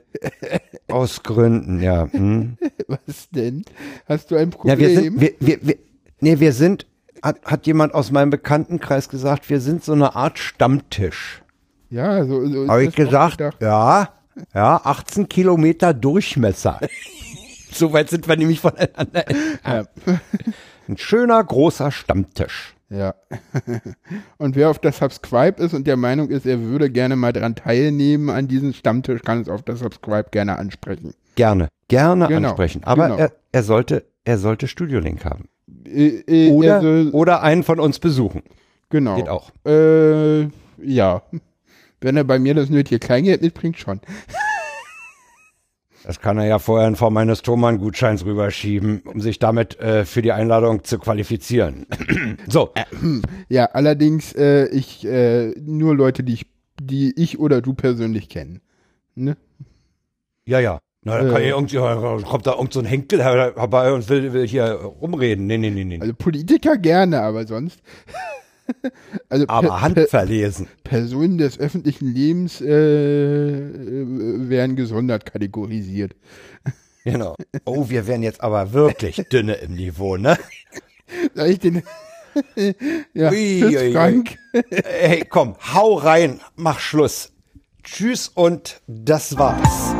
aus Gründen, ja. Hm. (laughs) Was denn? Hast du ein Problem? Ja, wir sind, wir, wir, wir, nee, wir sind, hat, hat jemand aus meinem Bekanntenkreis gesagt, wir sind so eine Art Stammtisch. ja, so, so Habe ich gesagt, ja, ja, 18 Kilometer Durchmesser. (laughs) so weit sind wir nämlich voneinander. entfernt. Ein schöner, großer Stammtisch. Ja. und wer auf der Subscribe ist und der Meinung ist, er würde gerne mal dran teilnehmen an diesem Stammtisch, kann es auf der Subscribe gerne ansprechen. Gerne, gerne Genau, ansprechen. Aber genau. er, er sollte, er sollte Studiolink haben. Äh, äh, Oder, also, oder einen von uns besuchen. genau. Geht auch. Äh, ja. Wenn er bei mir das nötige Kleingeld mitbringt, schon. Das kann er ja vorher in Form eines Thomann-Gutscheins rüberschieben, um sich damit äh, für die Einladung zu qualifizieren. (clears throat) so, Ja, allerdings, äh, ich, äh, nur Leute, die ich, die ich oder du persönlich kennen. Ne? ja, ja. Na, da kann ja irgendwie, kommt da irgend so ein Henkel her- herbei und will, will hier rumreden. Nee, nee, nee, nee. Also Politiker gerne, aber sonst. (laughs) also Aber handverlesen. Personen des öffentlichen Lebens äh, äh, werden gesondert kategorisiert. (laughs) Genau. Oh, wir werden jetzt aber wirklich (laughs) dünne im Niveau, ne? Soll ich den. ja, Ui, tschüss. Frank. Hey, komm, hau rein, mach Schluss. Tschüss und das war's.